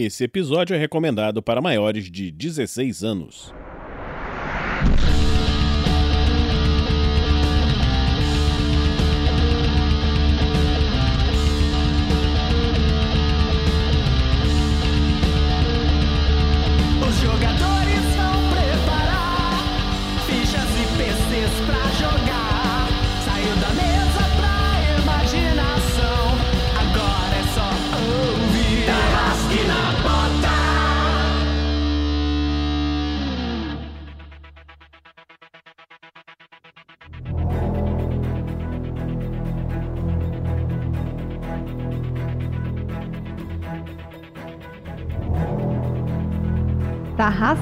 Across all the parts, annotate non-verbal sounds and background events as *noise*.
Esse episódio é recomendado para maiores de 16 anos.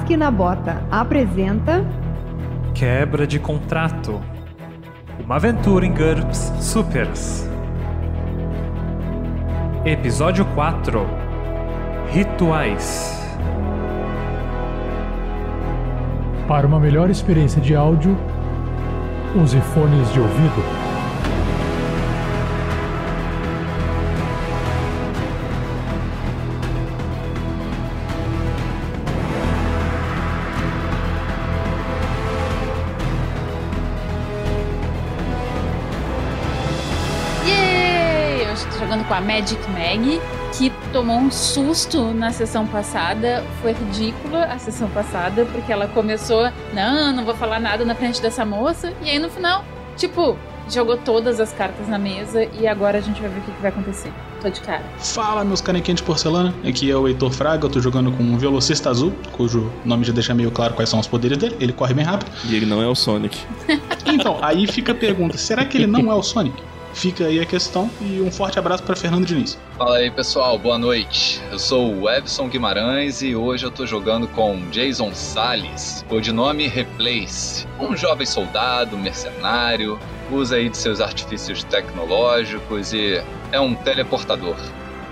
Tarrasque na Bota apresenta Quebra de contrato. Uma aventura em GURPS Supers. Episódio 4 Rituais. Para uma melhor experiência de áudio, use fones de ouvido. Magic Mag, que tomou um susto na sessão passada. Foi ridícula a sessão passada, porque ela começou, não, não vou falar nada na frente dessa moça, e aí no final, tipo, jogou todas as cartas na mesa e agora a gente vai ver o que, que vai acontecer. Tô de cara. Fala, meus canequinhos de porcelana. Aqui é o Heitor Fraga. Eu tô jogando com um velocista azul, cujo nome já deixa meio claro quais são os poderes dele. Ele corre bem rápido. E ele não é o Sonic. Então, aí fica a pergunta: será que ele não é o Sonic? Fica aí a questão e um forte abraço para Fernando Diniz. Fala aí pessoal, boa noite. Eu sou o Evson Guimarães e hoje eu tô jogando com Jason Salles, codinome Replace, um jovem soldado, mercenário, usa aí de seus artifícios tecnológicos e é um teleportador.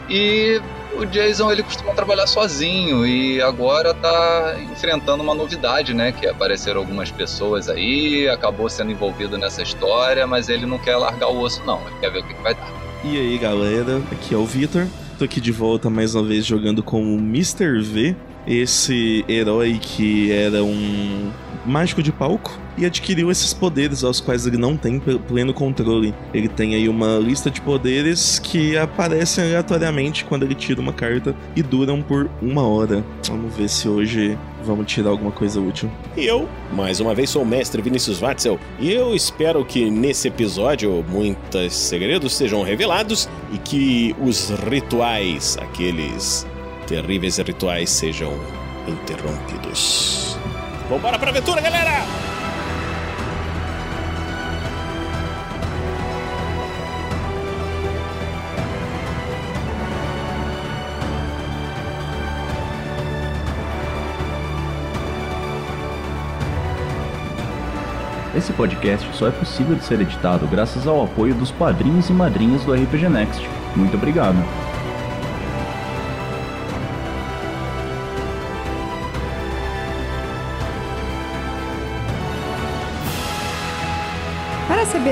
E o Jason ele costuma trabalhar sozinho e agora tá enfrentando uma novidade, né? Que apareceram algumas pessoas aí, acabou sendo envolvido nessa história, mas ele não quer largar o osso não, ele quer ver o que, que vai dar. E aí, galera, aqui é o Vitor. Tô aqui de volta mais uma vez jogando com o Mr. V, esse herói que era um mágico de palco e adquiriu esses poderes aos quais ele não tem pl- pleno controle. Ele tem aí uma lista de poderes que aparecem aleatoriamente quando ele tira uma carta e duram por uma hora. Vamos ver se hoje vamos tirar alguma coisa útil. E eu, mais uma vez, sou o mestre Vinícius Watzel e eu espero que nesse episódio muitos segredos sejam revelados e que os rituais, aqueles terríveis rituais, sejam interrompidos. Vambora pra aventura, galera! Esse podcast só é possível de ser editado graças ao apoio dos padrinhos e madrinhas do RPG Next. Muito obrigado.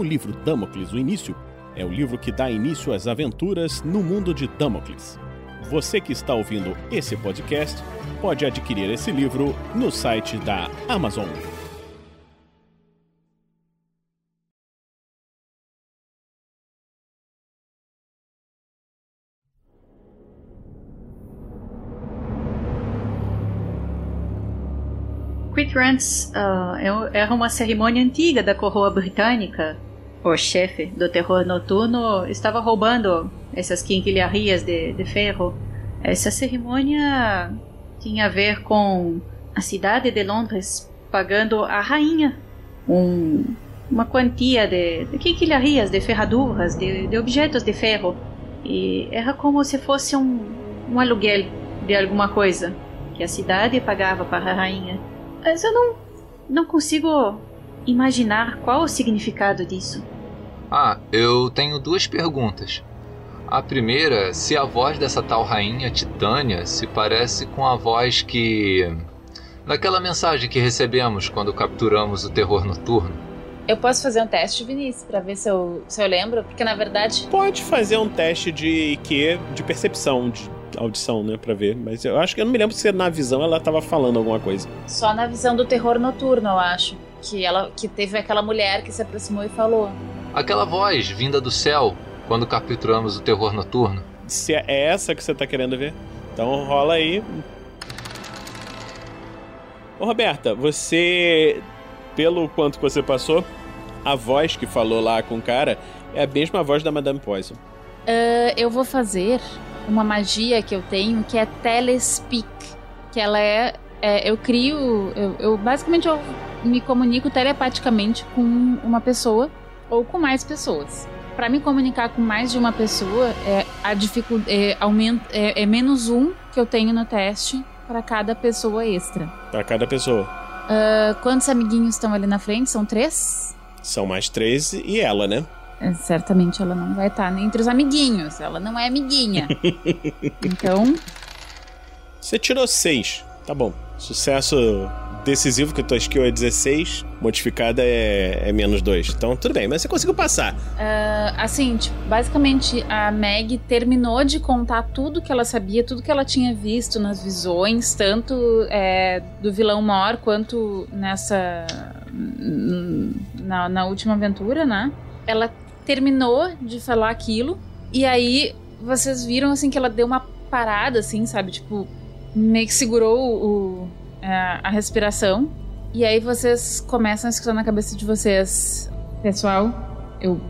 O livro Damocles, o Início, é o livro que dá início às aventuras no mundo de Damocles. Você que está ouvindo esse podcast pode adquirir esse livro no site da Amazon. Quick Rants uh, é uma cerimônia antiga da coroa britânica o chefe do terror noturno estava roubando essas quinquilharias de, de ferro. Essa cerimônia tinha a ver com a cidade de Londres pagando à rainha um, uma quantia de, de quinquilharias, de ferraduras, de, de objetos de ferro. E era como se fosse um, um aluguel de alguma coisa que a cidade pagava para a rainha. Mas eu não, não consigo imaginar qual o significado disso. Ah, eu tenho duas perguntas. A primeira, se a voz dessa tal rainha Titânia se parece com a voz que. daquela mensagem que recebemos quando capturamos o terror noturno. Eu posso fazer um teste, Vinícius, para ver se eu, se eu lembro? Porque na verdade. Pode fazer um teste de IQ de percepção, de audição, né, pra ver. Mas eu acho que eu não me lembro se na visão ela tava falando alguma coisa. Só na visão do terror noturno, eu acho. Que ela que teve aquela mulher que se aproximou e falou. Aquela voz vinda do céu quando capturamos o terror noturno. Se é essa que você tá querendo ver, então rola aí. Ô Roberta, você, pelo quanto que você passou, a voz que falou lá com o cara é a mesma voz da Madame Poison. Uh, eu vou fazer uma magia que eu tenho que é Telespeak. Que ela é. é eu crio. Eu, eu, basicamente eu me comunico telepaticamente com uma pessoa ou com mais pessoas. Para me comunicar com mais de uma pessoa, é, a dificuldade é, aumenta, é, é menos um que eu tenho no teste para cada pessoa extra. Para cada pessoa. Uh, quantos amiguinhos estão ali na frente? São três? São mais três e ela, né? É, certamente ela não vai estar entre os amiguinhos. Ela não é amiguinha. *laughs* então. Você tirou seis. Tá bom. Sucesso decisivo, que tua skill é 16, modificada é, é menos 2. Então, tudo bem, mas você conseguiu passar. Uh, assim, tipo, basicamente, a Meg terminou de contar tudo que ela sabia, tudo que ela tinha visto nas visões, tanto é, do vilão Mor quanto nessa. Na, na última aventura, né? Ela terminou de falar aquilo, e aí vocês viram, assim, que ela deu uma parada, assim, sabe? Tipo, meio que segurou o, a, a respiração. E aí vocês começam a escutar na cabeça de vocês: Pessoal, eu,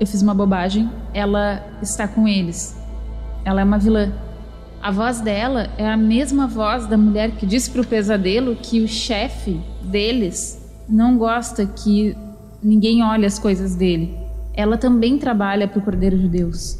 eu fiz uma bobagem. Ela está com eles. Ela é uma vilã. A voz dela é a mesma voz da mulher que disse pro pesadelo que o chefe deles não gosta que ninguém olhe as coisas dele. Ela também trabalha pro Cordeiro de Deus.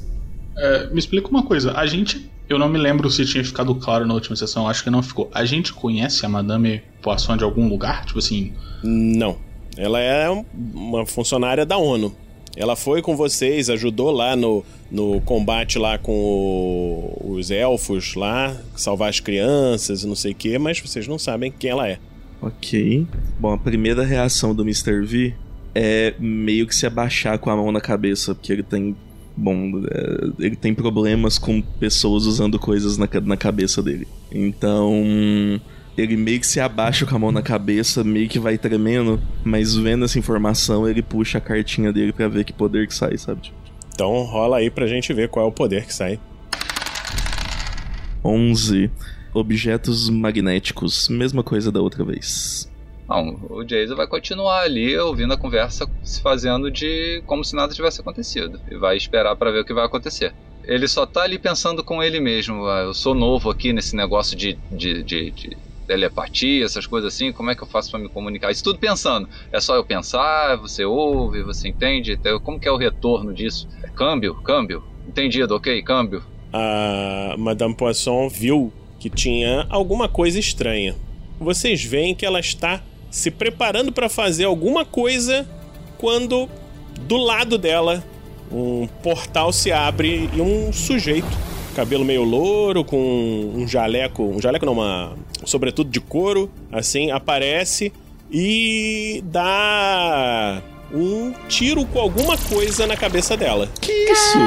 É, me explica uma coisa. A gente eu não me lembro se tinha ficado claro na última sessão, acho que não ficou. A gente conhece a Madame Poisson de algum lugar? Tipo assim. Não. Ela é uma funcionária da ONU. Ela foi com vocês, ajudou lá no, no combate lá com o, os elfos lá, salvar as crianças e não sei o que, mas vocês não sabem quem ela é. Ok. Bom, a primeira reação do Mr. V é meio que se abaixar com a mão na cabeça, porque ele tem bom, é, ele tem problemas com pessoas usando coisas na, na cabeça dele. Então, ele meio que se abaixa com a mão na cabeça, meio que vai tremendo, mas vendo essa informação, ele puxa a cartinha dele para ver que poder que sai, sabe? Então rola aí pra gente ver qual é o poder que sai. 11. Objetos magnéticos, mesma coisa da outra vez. Não, o Jason vai continuar ali ouvindo a conversa se fazendo de como se nada tivesse acontecido e vai esperar para ver o que vai acontecer. Ele só tá ali pensando com ele mesmo. Ah, eu sou novo aqui nesse negócio de, de, de, de telepatia, essas coisas assim. Como é que eu faço para me comunicar? Isso tudo pensando. É só eu pensar, você ouve, você entende. Então, como que é o retorno disso? É câmbio, câmbio. Entendido, ok? Câmbio. A Madame Poisson viu que tinha alguma coisa estranha. Vocês veem que ela está se preparando para fazer alguma coisa quando do lado dela um portal se abre e um sujeito, cabelo meio louro, com um jaleco, um jaleco não, uma sobretudo de couro, assim, aparece e dá um tiro com alguma coisa na cabeça dela. Que isso?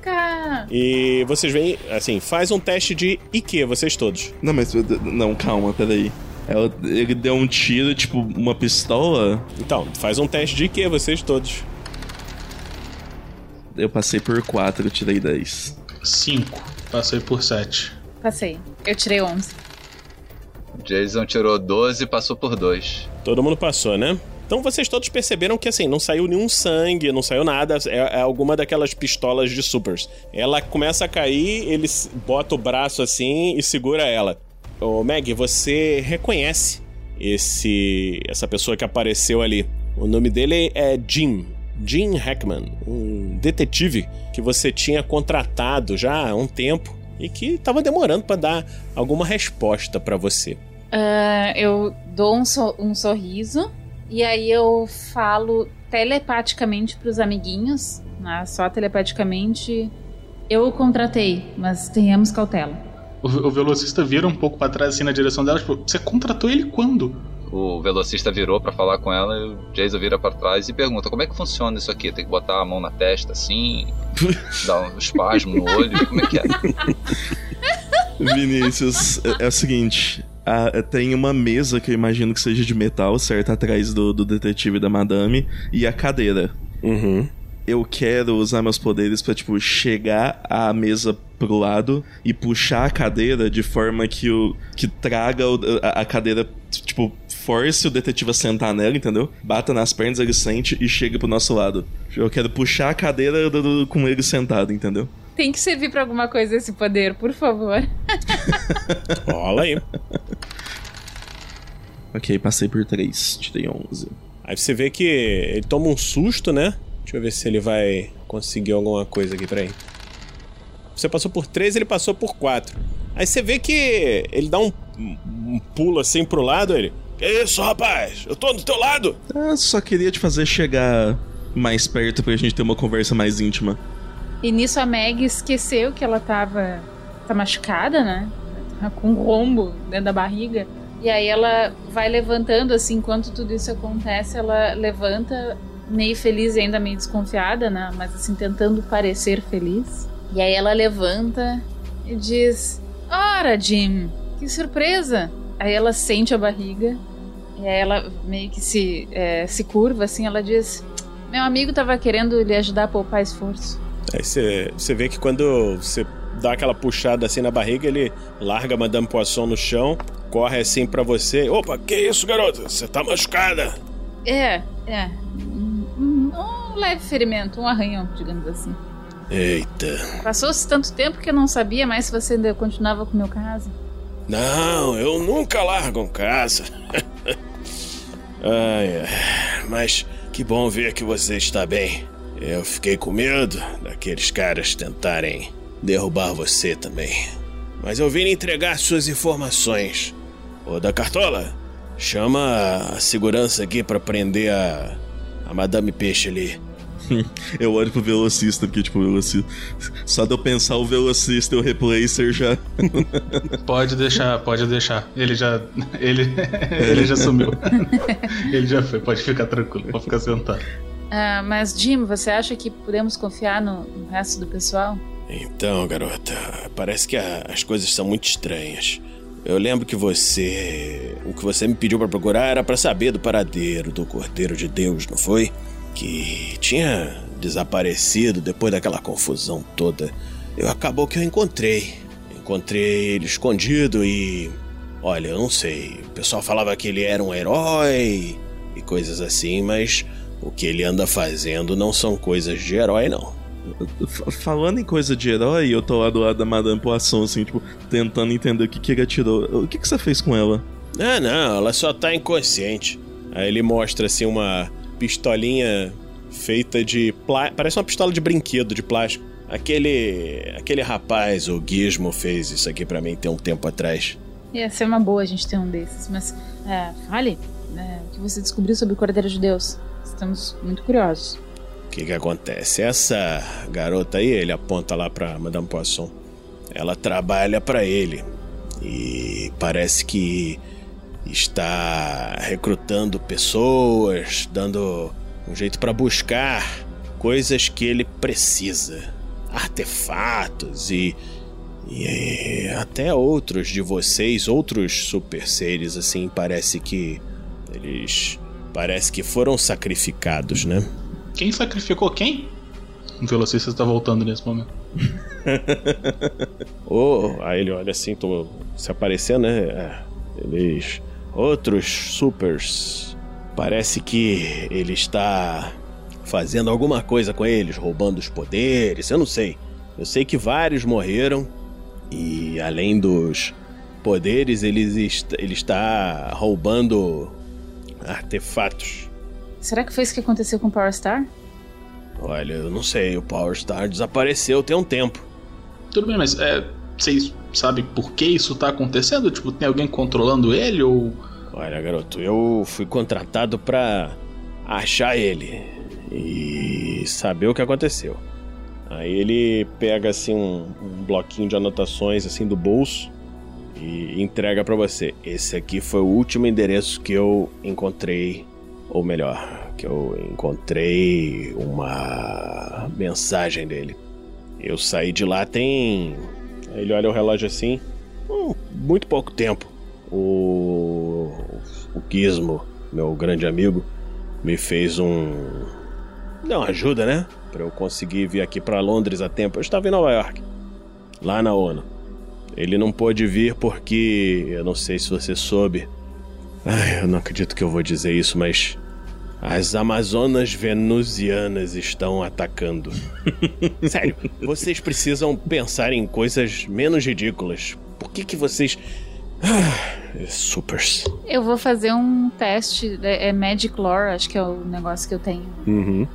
Caraca! E vocês veem, assim, faz um teste de IQ, vocês todos. Não, mas não, calma, peraí. Ela, ele deu um tiro, tipo, uma pistola? Então, faz um teste de IQ, vocês todos. Eu passei por 4, eu tirei 10. 5. Passei por 7. Passei. Eu tirei 11. Jason tirou 12 e passou por 2. Todo mundo passou, né? Então vocês todos perceberam que assim, não saiu nenhum sangue, não saiu nada, é, é alguma daquelas pistolas de supers. Ela começa a cair, ele bota o braço assim e segura ela. Ô Meg, você reconhece esse essa pessoa que apareceu ali. O nome dele é Jim. Jim Hackman, um detetive que você tinha contratado já há um tempo e que tava demorando pra dar alguma resposta pra você. Ah, eu dou um, so- um sorriso e aí eu falo telepaticamente pros amiguinhos, né, só telepaticamente. Eu o contratei, mas tenhamos cautela. O, ve- o velocista vira um pouco pra trás, assim, na direção dela. Tipo, você contratou ele quando? O velocista virou pra falar com ela e o Jason vira pra trás e pergunta: Como é que funciona isso aqui? Tem que botar a mão na testa assim, *laughs* dar um espasmo no olho? Como é que é? *laughs* Vinícius, é, é o seguinte. a- tem uma mesa que eu imagino que seja de metal, certo? Atrás do, do detetive da madame. E a cadeira. Uhum. Eu quero usar meus poderes pra, tipo, chegar a mesa pro lado e puxar a cadeira de forma que o. que traga o- a, a cadeira, tipo, force o detetive a sentar nela, entendeu? Bata nas pernas, ele sente e chega pro nosso lado. Eu quero puxar a cadeira do- do- com ele sentado, entendeu? Tem que servir pra alguma coisa esse poder, por favor. *laughs* Rola aí. Ok, passei por 3, tirei 11. Aí você vê que ele toma um susto, né? Deixa eu ver se ele vai conseguir alguma coisa aqui, peraí. Você passou por 3, ele passou por 4. Aí você vê que ele dá um, um pulo assim pro lado, ele. Que isso, rapaz? Eu tô do teu lado! Eu só queria te fazer chegar mais perto pra gente ter uma conversa mais íntima. E nisso a Meg esqueceu que ela tava tá machucada, né? Tá Com um rombo dentro da barriga. E aí ela vai levantando, assim, enquanto tudo isso acontece, ela levanta, meio feliz e ainda meio desconfiada, né? Mas assim, tentando parecer feliz. E aí ela levanta e diz: Ora, Jim, que surpresa! Aí ela sente a barriga. E aí ela meio que se, é, se curva, assim, ela diz: Meu amigo tava querendo lhe ajudar a poupar esforço. Aí você, vê que quando você dá aquela puxada assim na barriga, ele larga Madame Poisson no chão, corre assim pra você. Opa, que isso, garota? Você tá machucada. É, é. Um leve ferimento, um arranhão, digamos assim. Eita. Passou-se tanto tempo que eu não sabia mais se você ainda continuava com o meu caso. Não, eu nunca largo um caça. *laughs* ai, ai, mas que bom ver que você está bem. Eu fiquei com medo daqueles caras tentarem derrubar você também. Mas eu vim entregar suas informações. Ô da Cartola, chama a segurança aqui pra prender a, a Madame Peixe ali. *laughs* Eu olho pro velocista, porque, tipo, o velocista. Só de eu pensar o velocista e o replacer já. *laughs* Pode deixar, pode deixar. Ele já. Ele, *laughs* ele já sumiu. ele já foi, pode ficar tranquilo, pode ficar sentado. Ah, mas, Jim, você acha que podemos confiar no, no resto do pessoal? Então, garota, parece que a- as coisas são muito estranhas. Eu lembro que você. O que você me pediu pra procurar era pra saber do paradeiro do Cordeiro de Deus, não foi? Que tinha desaparecido depois daquela confusão toda. Eu acabou que eu encontrei. Encontrei ele escondido e. Olha, eu não sei. O pessoal falava que ele era um herói e coisas assim, mas o que ele anda fazendo não são coisas de herói, não. Falando em coisa de herói, eu tô lá do lado da Madame Poisson, assim, tipo, tentando entender o que, que ele atirou. O que, que você fez com ela? Ah, não, ela só tá inconsciente. Aí ele mostra assim uma pistolinha feita de plástico. Parece uma pistola de brinquedo de plástico. Aquele. aquele rapaz, o Gizmo, fez isso aqui pra mim tem um tempo atrás. Ia ser uma boa a gente ter um desses, mas é, fale é, o que você descobriu sobre o Cordeiro de Deus. Estamos muito curiosos. O que que acontece? Essa garota aí, ele aponta lá pra Madame Poisson. Ela trabalha pra ele. E parece que está recrutando pessoas, dando um jeito pra buscar coisas que ele precisa. Artefatos e, e até outros de vocês, outros super seres assim, parece que eles parece que foram sacrificados, né? Quem sacrificou quem? O velocista está voltando nesse momento. *laughs* Oh, aí ele olha assim, tô se aparecendo, né? É, Eles. Outros supers. Parece que ele está fazendo alguma coisa com eles, roubando os poderes, eu não sei. Eu sei que vários morreram e além dos poderes, ele, est ele está roubando artefatos. Será que foi isso que aconteceu com o Power Star? Olha, eu não sei, o Power Star desapareceu tem um tempo. Tudo bem, mas é, vocês sabem por que isso tá acontecendo? Tipo, tem alguém controlando ele ou. Olha, garoto, eu fui contratado pra achar ele e saber o que aconteceu. Aí ele pega assim um, um bloquinho de anotações assim do bolso e entrega para você. Esse aqui foi o último endereço que eu encontrei, ou melhor, que eu encontrei uma mensagem dele. Eu saí de lá tem. Ele olha o relógio assim. hum, muito pouco tempo. O. O Gizmo, meu grande amigo, me fez um. Não, ajuda, né? Pra eu conseguir vir aqui pra Londres a tempo. Eu estava em Nova York, lá na ONU. Ele não pôde vir porque. Eu não sei se você soube. Ai, eu não acredito que eu vou dizer isso, mas. As Amazonas venusianas estão atacando. *laughs* Sério, vocês precisam pensar em coisas menos ridículas. Por que que vocês. Ah, supers. Eu vou fazer um teste. É, é Magic Lore, acho que é o negócio que eu tenho. Uhum.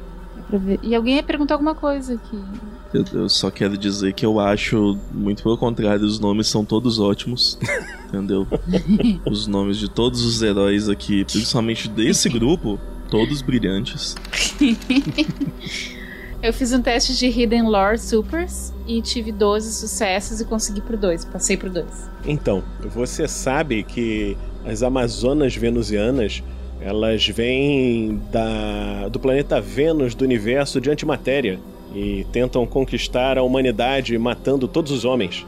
pra ver. E alguém ia perguntar alguma coisa aqui. Eu, eu só quero dizer que eu acho, muito pelo contrário, os nomes são todos ótimos. entendeu? *laughs* Os nomes de todos os heróis aqui, principalmente desse grupo, todos brilhantes. *laughs* Eu fiz um teste de Hidden Lore Supers e tive 12 sucessos e consegui pro 2. Passei pro 2. Então, você sabe que as Amazonas venusianas elas vêm da, do planeta Vênus do universo de antimatéria e tentam conquistar a humanidade matando todos os homens.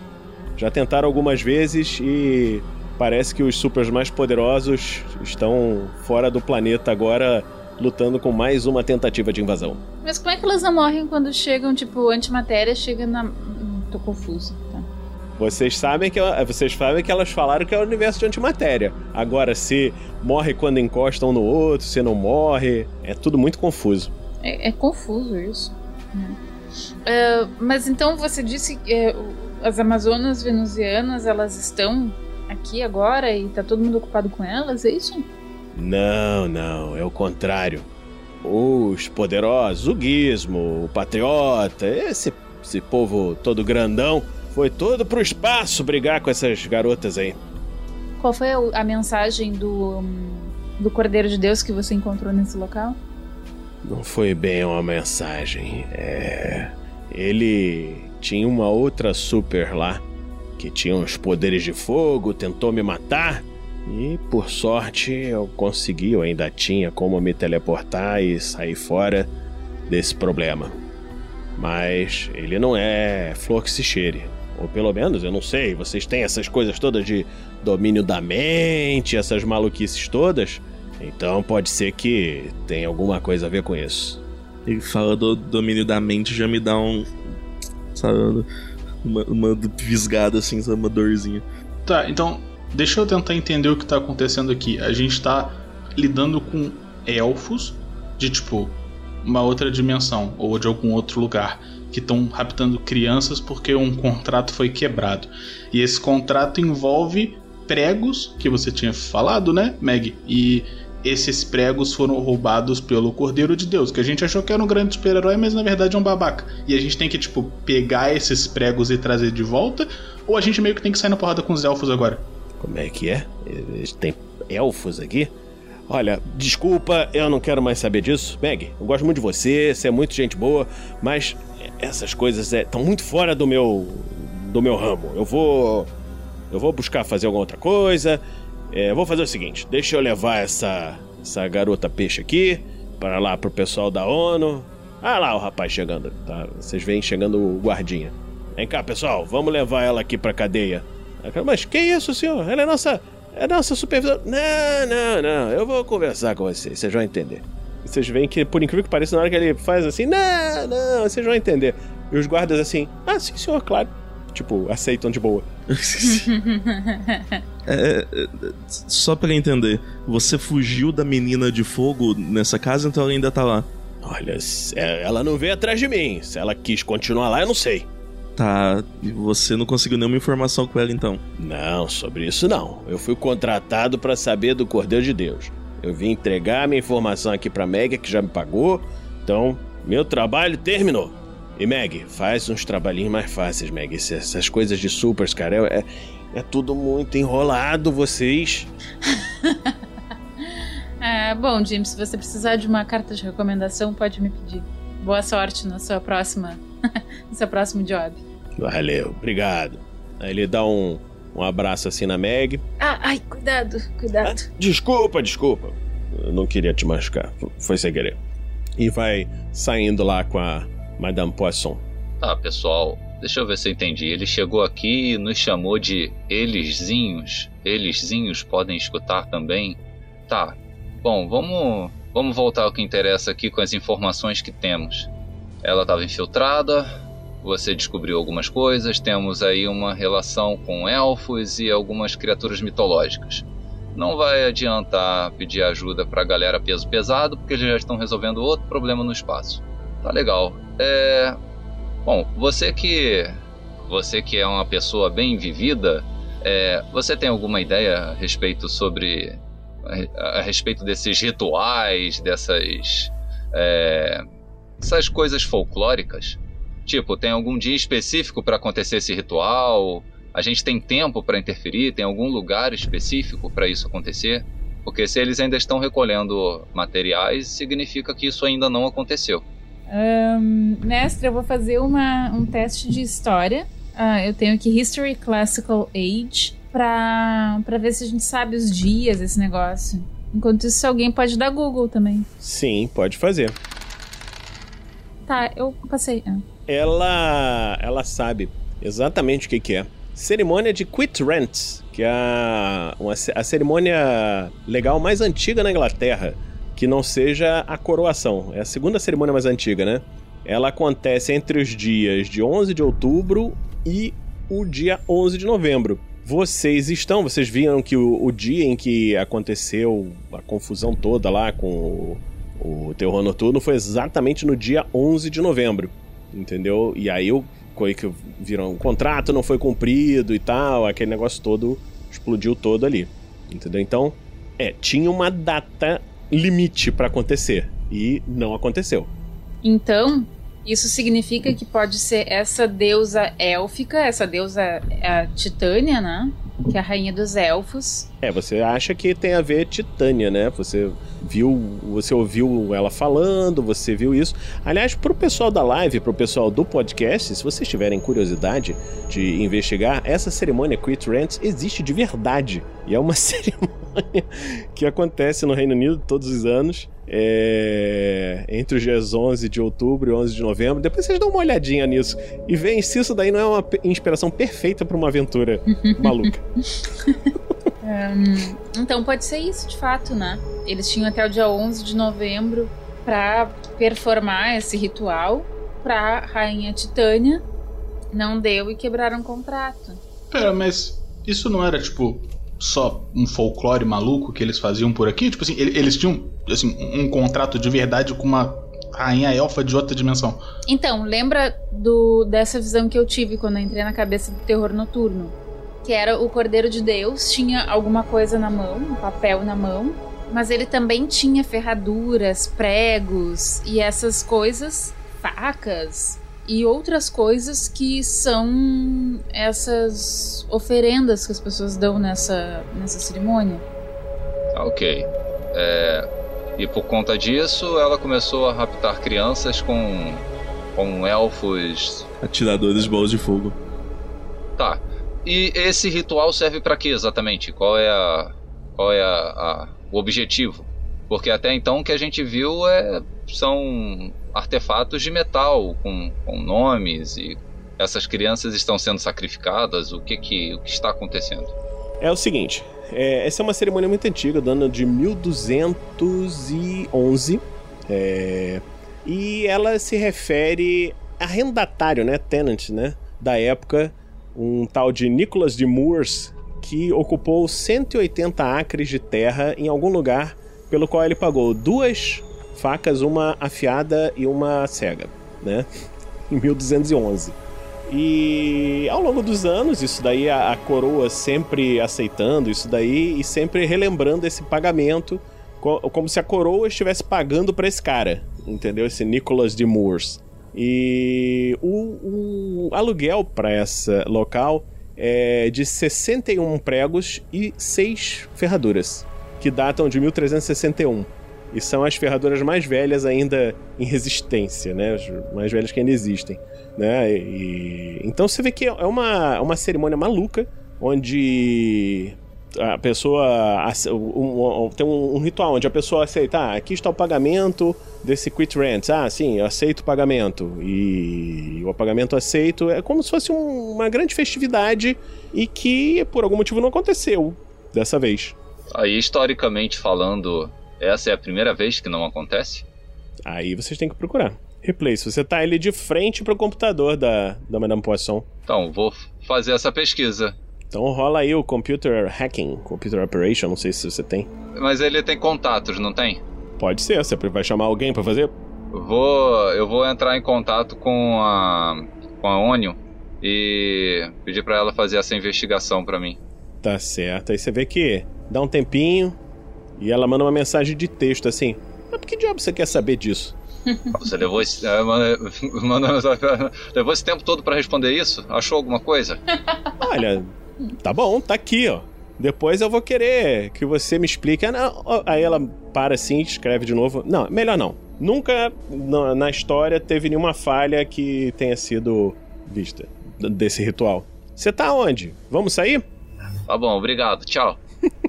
Já tentaram algumas vezes e parece que os supers mais poderosos estão fora do planeta agora lutando com mais uma tentativa de invasão. Mas como é que elas não morrem quando chegam, tipo, antimatéria chega na. Hum, Tô confuso. Tá. Vocês sabem que vocês sabem que elas falaram que é o universo de antimatéria. Agora, se morre quando encostam no outro, se não morre, é tudo muito confuso. É, é confuso isso. É, mas então você disse que o- as Amazonas venusianas elas estão aqui agora e tá todo mundo ocupado com elas, é isso? Não, não, é o contrário. Os poderosos, o Gizmo, o Patriota, esse, esse povo todo grandão, foi todo pro espaço brigar com essas garotas aí. Qual foi a, mensagem do, do Cordeiro de Deus que você encontrou nesse local? Não foi bem uma mensagem. É. Ele tinha uma outra super lá que tinha uns poderes de fogo, tentou me matar. E por sorte eu consegui, eu ainda tinha como me teleportar e sair fora desse problema. Mas ele não é flor que se cheire. Ou pelo menos, eu não sei, vocês têm essas coisas todas de domínio da mente, essas maluquices todas. Então pode ser que tenha alguma coisa a ver com isso. Ele fala do domínio da mente, já me dá um. Sabe? Uma, uma visgada assim? Uma dorzinha. Tá, então deixa eu tentar entender o que tá acontecendo aqui. A gente tá lidando com elfos de tipo uma outra dimensão ou de algum outro lugar que estão raptando crianças porque um contrato foi quebrado. E esse contrato envolve pregos que você tinha falado, né, Meg? E esses pregos foram roubados pelo Cordeiro de Deus, que a gente achou que era um grande super-herói, mas na verdade é um babaca. E a gente tem que, tipo, pegar esses pregos e trazer de volta, ou a gente meio que tem que sair na porrada com os elfos agora? Como é que é? Têm elfos aqui? Olha, desculpa, eu não quero mais saber disso. Meg, eu gosto muito de você, você é muito gente boa, mas essas coisas estão muito fora do meu do meu ramo. Eu vou eu vou buscar fazer alguma outra coisa. É, vou fazer o seguinte, deixa eu levar essa essa garota peixe aqui para lá pro pessoal da ONU. Ah lá o rapaz chegando, tá? Vocês veem chegando o guardinha. Vem cá, pessoal, vamos levar ela aqui pra cadeia. Mas que isso, senhor? Ela é nossa é nossa supervisora. Não, não, não. Eu vou conversar com vocês, vocês vão entender. Vocês veem que, por incrível que pareça, na hora que ele faz assim, não, não, vocês vão entender. E os guardas assim, ah, sim, senhor, claro. Tipo, aceitam de boa. *laughs* É, é, só pra entender, você fugiu da menina de fogo nessa casa, então ela ainda tá lá. Olha, se ela não veio atrás de mim. Se ela quis continuar lá, eu não sei. Tá, e você não conseguiu nenhuma informação com ela então? Não, sobre isso não. Eu fui contratado pra saber do Cordeiro de Deus. Eu vim entregar minha informação aqui pra Meg, que já me pagou. Então, meu trabalho terminou. E Meg, faz uns trabalhinhos mais fáceis, Meg. Essas coisas de supers, cara, é, é tudo muito enrolado, vocês. *laughs* É, bom, Jim, se você precisar de uma carta de recomendação, pode me pedir. Boa sorte na sua próxima. *laughs* no seu próximo job. Valeu, obrigado. Aí ele dá um, um abraço assim na Meg. Ah, ai, cuidado, cuidado. Desculpa, desculpa. Eu não queria te machucar. Foi sem querer. E vai saindo lá com a Madame Poisson. Tá, pessoal, deixa eu ver se eu entendi. Ele chegou aqui e nos chamou de elezinhos. Elezinhos podem escutar também. Tá. Bom, vamos, vamos voltar ao que interessa aqui com as informações que temos. Ela estava infiltrada, você descobriu algumas coisas, temos aí uma relação com elfos e algumas criaturas mitológicas. Não vai adiantar pedir ajuda pra galera peso pesado, porque eles já estão resolvendo outro problema no espaço. Tá legal. É, Bom, você que você que é uma pessoa bem vivida, é, você tem alguma ideia a respeito sobre a, respeito desses rituais, dessas é, essas coisas folclóricas? Tipo, tem algum dia específico para acontecer esse ritual? A gente tem tempo para interferir? Tem algum lugar específico para isso acontecer? Porque se eles ainda estão recolhendo materiais, significa que isso ainda não aconteceu. Ahn, mestre, eu vou fazer uma, um teste de história. Ah, eu tenho aqui History Classical Age pra, pra ver se a gente sabe os dias desse negócio. Enquanto isso, alguém pode dar Google também. Sim, pode fazer. Tá, eu passei. Ah. Ela, ela sabe exatamente o que, que é. Cerimônia de Quit Rent, que é a, uma, a cerimônia legal mais antiga na Inglaterra, que não seja a coroação. É a segunda cerimônia mais antiga, né? Ela acontece entre os dias de 11 de outubro e o dia 11 de novembro. Vocês estão, vocês viram que o, o dia em que aconteceu a confusão toda lá com o, o terror noturno foi exatamente no dia 11 de novembro entendeu? E aí o que virou um contrato não foi cumprido e tal, aquele negócio todo explodiu todo ali, entendeu? Então, é, tinha uma data limite pra acontecer e não aconteceu. Então, isso significa que pode ser essa deusa élfica, essa deusa é a Titânia, né? Que é a rainha dos elfos. É, você acha que tem a ver Titânia, né? Você viu, você ouviu ela falando, você viu isso. Aliás, pro pessoal da live, pro pessoal do podcast, se vocês tiverem curiosidade de investigar, essa cerimônia Quit Rent existe de verdade. E é uma *laughs* cerimônia que acontece no Reino Unido todos os anos. é, entre os dias 11 de outubro e 11 de novembro. Depois vocês dão uma olhadinha nisso e veem se isso daí não é uma inspiração perfeita pra uma aventura *laughs* maluca. Ahn, então pode ser isso, de fato, né? Eles tinham até o dia 11 de novembro pra performar esse ritual pra rainha Titânia. Não deu e quebraram o contrato. Pera, mas isso não era tipo só um folclore maluco que eles faziam por aqui? Tipo assim, ele- eles tinham assim, um contrato de verdade com uma rainha elfa de outra dimensão. Então, lembra do, dessa visão que eu tive quando eu entrei na cabeça do terror noturno? Que era o Cordeiro de Deus, tinha alguma coisa na mão, um papel na mão, mas ele também tinha ferraduras, pregos e essas coisas, facas e outras coisas que são essas oferendas que as pessoas dão nessa, nessa cerimônia. Tá, ok. É, e por conta disso, ela começou a raptar crianças com, com elfos. Atiradores de bolas de fogo. Tá. E esse ritual serve pra quê exatamente? Qual é a, qual é a, a- o objetivo? Porque até então o que a gente viu é, são artefatos de metal com, com nomes e essas crianças estão sendo sacrificadas. O que que, o que está acontecendo? É o seguinte, é, essa é uma cerimônia muito antiga, do ano de 1211, é, e ela se refere a arrendatário, né, tenant, né, da época um tal de Nicholas de Moores, que ocupou 180 acres de terra em algum lugar, pelo qual ele pagou duas facas, uma afiada e uma cega, né? *laughs* Em 1211. E ao longo dos anos, isso daí a, a coroa sempre aceitando isso daí e sempre relembrando esse pagamento, co- como se a coroa estivesse pagando para esse cara, entendeu? Esse Nicholas de Moores. E o, o aluguel para essa local é de 61 pregos e 6 ferraduras, que datam de 1361. E são as ferraduras mais velhas ainda em resistência, né? As mais velhas que ainda existem, né? E, então você vê que é uma, uma cerimônia maluca, onde a pessoa um- um- tem um, um ritual onde a pessoa aceita, ah, aqui está o pagamento desse quit rent, ah, sim, eu aceito o pagamento e o pagamento aceito é como se fosse um- uma grande festividade e que por algum motivo não aconteceu dessa vez. Aí, historicamente falando, essa é a primeira vez que não acontece? Aí vocês têm que procurar. Replace, você tá ali de frente pro computador da, da Madame Poisson. Então, vou fazer essa pesquisa. Então rola aí o Computer Hacking, Computer Operation, não sei se você tem. Mas ele tem contatos, não tem? Pode ser, você vai chamar alguém pra fazer? Vou, eu vou entrar em contato com a com a Onion e pedir pra ela fazer essa investigação pra mim. Tá certo. Aí você vê que dá um tempinho e ela manda uma mensagem de texto assim. Mas por que diabo você quer saber disso? *laughs* Você levou esse, é, *laughs* manda- manda- levou esse tempo todo pra responder isso? Achou alguma coisa? *laughs* Olha, tá bom, tá aqui, ó. Depois eu vou querer que você me explique. Ah, Aí ela para assim, escreve de novo. Não, melhor não. Nunca na, história teve nenhuma falha que tenha sido vista desse ritual. Você tá onde? Vamos sair? Tá bom, obrigado, tchau.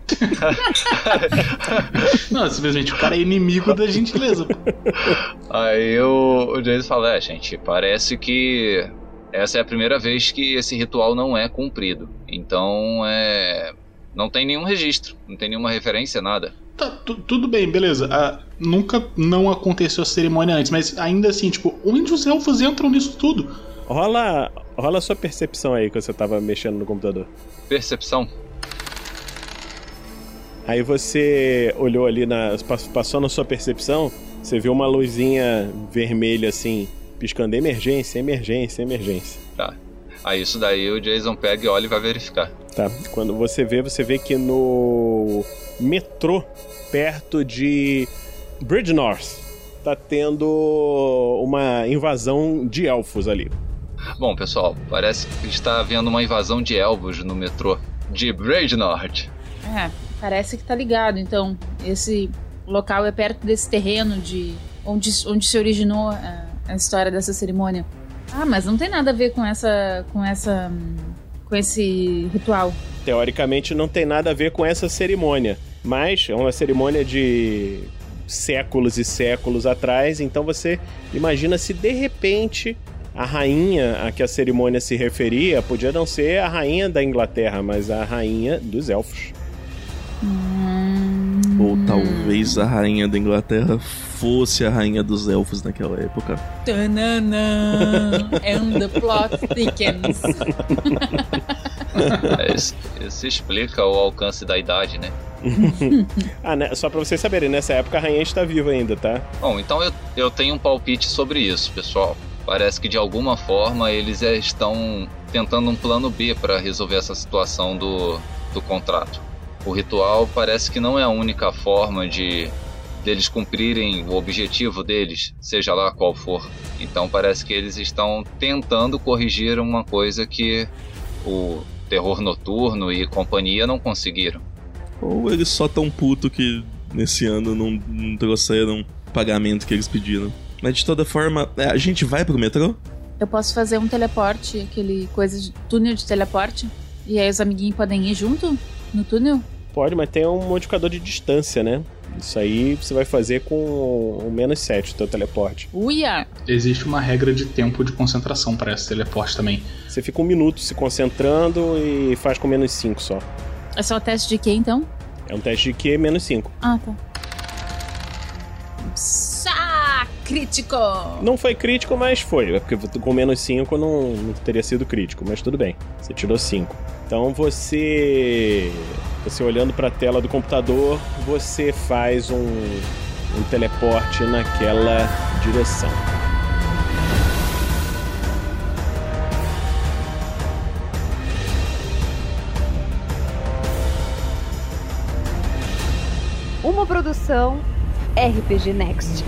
*laughs* Não, simplesmente o cara é inimigo da gentileza. Aí o, o Jason fala: É, gente, parece que essa é a primeira vez que esse ritual não é cumprido. Então, é. Não tem nenhum registro, não tem nenhuma referência, nada. Tá, tu- tudo bem, beleza. Ah, nunca não aconteceu a cerimônia antes, mas ainda assim, tipo, onde os elfos entram nisso tudo? Rola, rola a sua percepção aí que você tava mexendo no computador. Percepção. Aí você olhou ali na. pass- Passou na sua percepção, você viu uma luzinha vermelha assim, piscando emergência, emergência, emergência. Tá. Aí isso daí o Jason pega e olha e vai verificar. Tá? Quando você vê, você vê que no metrô, perto de Bridge North, tá tendo uma invasão de elfos ali. Bom, pessoal, parece que está havendo uma invasão de elfos no metrô de Bradenord. É, parece que tá ligado. Então, esse local é perto desse terreno de onde, onde se originou a, a história dessa cerimônia. Ah, mas não tem nada a ver com essa, com essa, com esse ritual. Teoricamente não tem nada a ver com essa cerimônia, mas é uma cerimônia de séculos e séculos atrás, então você imagina se de repente a rainha a que a cerimônia se referia podia não ser a rainha da Inglaterra, mas a rainha dos elfos. Ou talvez a rainha da Inglaterra fosse a rainha dos elfos naquela época. Tanana, and the plot thickens. *laughs* É, isso, isso explica o alcance da idade, né? *laughs* ah, né, só pra vocês saberem, nessa época a rainha está viva ainda, tá? Bom, então eu, eu tenho um palpite sobre isso, pessoal. Parece que de alguma forma eles é, estão tentando um plano B para resolver essa situação do, do contrato. O ritual parece que não é a única forma de deles cumprirem o objetivo deles, seja lá qual for. Então parece que eles estão tentando corrigir uma coisa que o terror noturno e companhia não conseguiram. Ou eles só tão puto que nesse ano não, não trouxeram o pagamento que eles pediram. Mas de toda forma, é, a gente vai pro metrô? Eu posso fazer um teleporte, aquele coisa de túnel de teleporte? E aí os amiguinhos podem ir junto no túnel? Pode, mas tem um modificador de distância, né? Isso aí você vai fazer com o menos 7, o teu teleporte. Uia! Existe uma regra de tempo de concentração para esse teleporte também. Você fica um minuto se concentrando e faz com menos 5 só. É só o teste de quê então? É um teste de Q menos 5. Ah, tá. crítico. Não foi crítico, mas foi. É porque com menos 5 não, não teria sido crítico, mas tudo bem. Você tirou 5. Então você. Você olhando para a tela do computador, você faz um, um teleporte naquela direção. Uma produção RPG Next.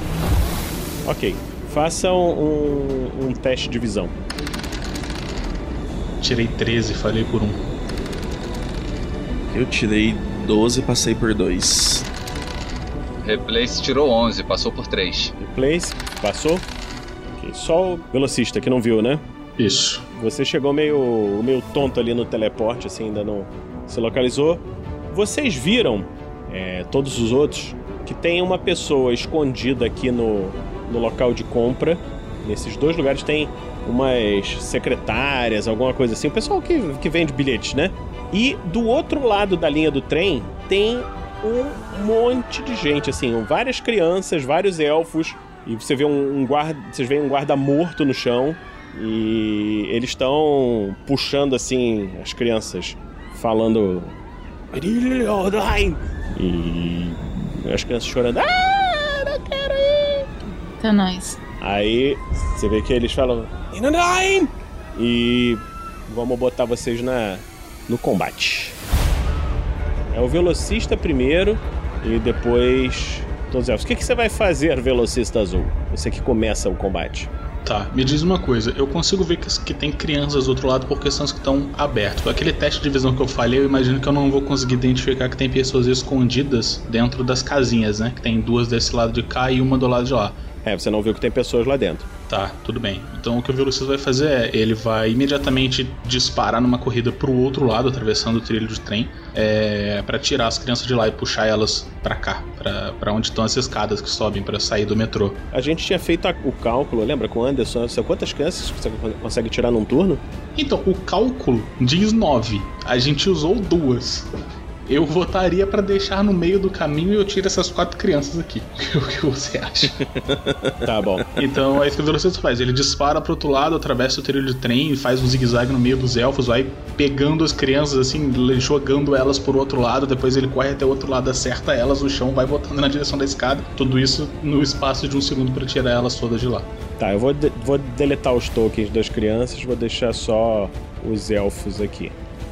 Ok. Faça um, um, um teste de visão. Tirei 13, falei por um. Eu tirei 12 passei por 2. Replace tirou 11, passou por 3. Replace, passou? Ok. Só o velocista que não viu, né? Isso. Você chegou meio, meio tonto ali no teleporte, assim, ainda não se localizou. Vocês viram, é, todos os outros, que tem uma pessoa escondida aqui no, no local de compra. Nesses dois lugares tem umas secretárias, alguma coisa assim. O pessoal que, que vende bilhetes, né? E do outro lado da linha do trem tem um monte de gente, assim, várias crianças, vários elfos. E você vê um, um guarda, vocês veem um guarda morto no chão. E eles estão puxando assim as crianças, falando. E as crianças chorando. Ah, não quero ir! Tá nós. Aí você vê que eles falam. E vamos botar vocês na no combate. É o velocista primeiro e depois todos os elfos. O que, que você vai fazer, velocista azul? Você que começa o combate. Tá, me diz uma coisa, eu consigo ver que, que tem crianças do outro lado porque são as que estão abertos. Aquele teste de visão que eu falei, eu imagino que eu não vou conseguir identificar que tem pessoas escondidas dentro das casinhas, né? Que tem duas desse lado de cá e uma do lado de lá. É, você não viu que tem pessoas lá dentro. Tá, tudo bem. Então o que o velocista vai fazer é, ele vai imediatamente disparar numa corrida pro outro lado, atravessando o trilho de trem, é, para tirar as crianças de lá e puxar elas para cá, para onde estão as escadas que sobem para sair do metrô. A gente tinha feito a- o cálculo, lembra com o Anderson? Sabe Quantas crianças você consegue tirar num turno? Então, o cálculo diz 9. A gente usou duas. Eu votaria para deixar no meio do caminho e eu tiro essas quatro crianças aqui. *laughs* O que você acha? *laughs* Tá bom. Então é isso que o velocista faz. Ele dispara pro outro lado, atravessa o trilho de trem e faz um zigue-zague no meio dos elfos, vai pegando as crianças assim, jogando elas pro outro lado, depois ele corre até o outro lado, acerta elas no chão, vai botando na direção da escada. Tudo isso no espaço de um segundo para tirar elas todas de lá. Tá, eu vou, de- vou deletar os tokens das crianças, vou deixar só os elfos aqui.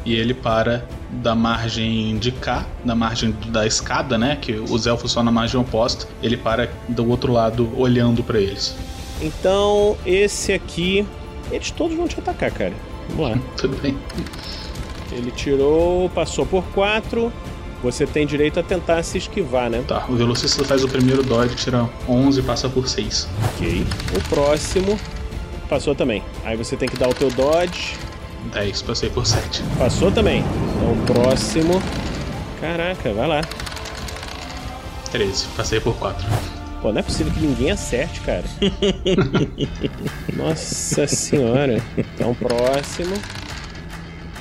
E ele para da margem de cá, da margem da escada, né? Que os elfos só na margem oposta. Ele para do outro lado, olhando para eles. Então, esse aqui. Eles todos vão te atacar, cara. Vamos *laughs* lá. Tudo bem. Ele tirou, passou por 4. Você tem direito a tentar se esquivar, né? Tá, o velocista faz o primeiro dodge, tira 11 e passa por 6. Ok. O próximo passou também. Aí você tem que dar o teu dodge. 10, passei por 7. Passou também. Então o próximo. Caraca, vai lá. 13, passei por 4. Pô, não é possível que ninguém acerte, cara. *laughs* Nossa senhora. Então, próximo.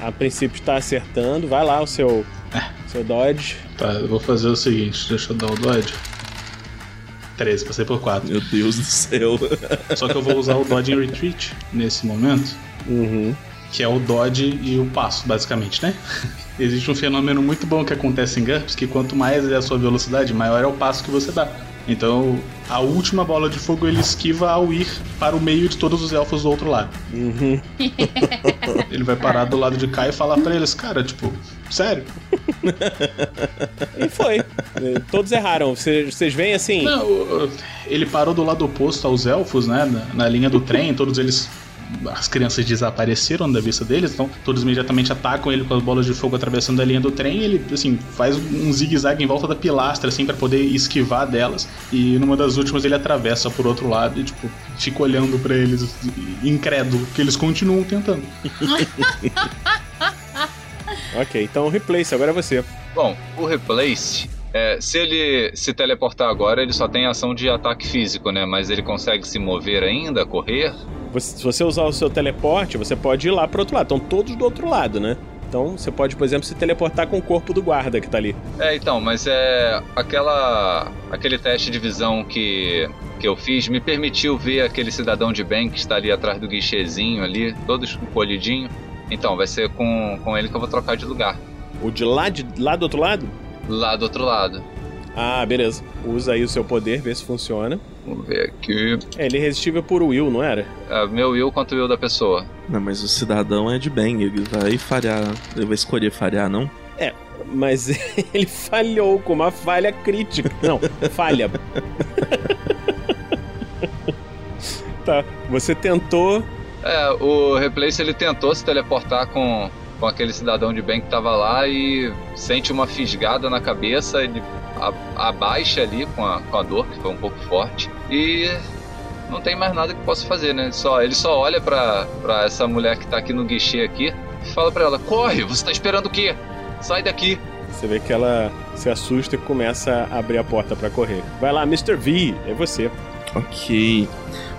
A princípio está acertando. Vai lá o seu, seu dodge. Tá, eu vou fazer o seguinte, deixa eu dar o dodge. 13, passei por 4. Meu Deus do céu. Só que eu vou usar o dodge em retreat nesse momento. Uhum. Que é o dodge e o passo, basicamente, né? *laughs* Existe um fenômeno muito bom que acontece em GURPS, que quanto mais é a sua velocidade, maior é o passo que você dá. Então, a última bola de fogo ele esquiva ao ir para o meio de todos os elfos do outro lado. Uhum. *laughs* Ele vai parar do lado de cá e falar pra eles, cara, tipo, sério? E foi. Todos erraram. Vocês veem assim. Não, ele parou do lado oposto aos elfos, né? Na, na linha do trem, todos eles. As crianças desapareceram da vista deles, então todos imediatamente atacam ele com as bolas de fogo atravessando a linha do trem. E ele, assim, faz um zigue-zague em volta da pilastra, assim, pra poder esquivar delas. E numa das últimas ele atravessa por outro lado e, tipo, fica olhando pra eles, incrédulo, que eles continuam tentando. *laughs* Ok, então replace, agora é você. Bom, o Replace, é, se ele se teleportar agora, ele só tem ação de ataque físico, né? Mas ele consegue se mover ainda, correr? Você- se você usar o seu teleporte, você pode ir lá pro outro lado. Estão todos do outro lado, né? Então você pode, por exemplo, se teleportar com o corpo do guarda que tá ali. É, então, mas é aquela aquele teste de visão que que eu fiz me permitiu ver aquele cidadão de bem que está ali atrás do guichezinho ali, todo escolhidinho. Então, vai ser com, com ele que eu vou trocar de lugar. O de lá, de lá do outro lado? Lá do outro lado. Ah, beleza. Usa aí o seu poder, vê se funciona. Vamos ver aqui. É, ele é irresistível por Will, não era? É, meu Will contra o Will da pessoa. Não, mas o cidadão é de bem, ele vai falhar. Ele vai escolher falhar, não? É, mas *laughs* ele falhou com uma falha crítica. Não, falha. *laughs* tá, você tentou. É, o Replace ele tentou se teleportar com, com aquele cidadão de bem que tava lá e sente uma fisgada na cabeça, ele a- abaixa ali com a, com a dor, que foi um pouco forte, e não tem mais nada que possa fazer, né? Só, ele só olha pra, pra essa mulher que tá aqui no guichê aqui e fala pra ela: Corre, você tá esperando o quê? Sai daqui. Você vê que ela se assusta e começa a abrir a porta pra correr. Vai lá, Mr. V, é você. Ok.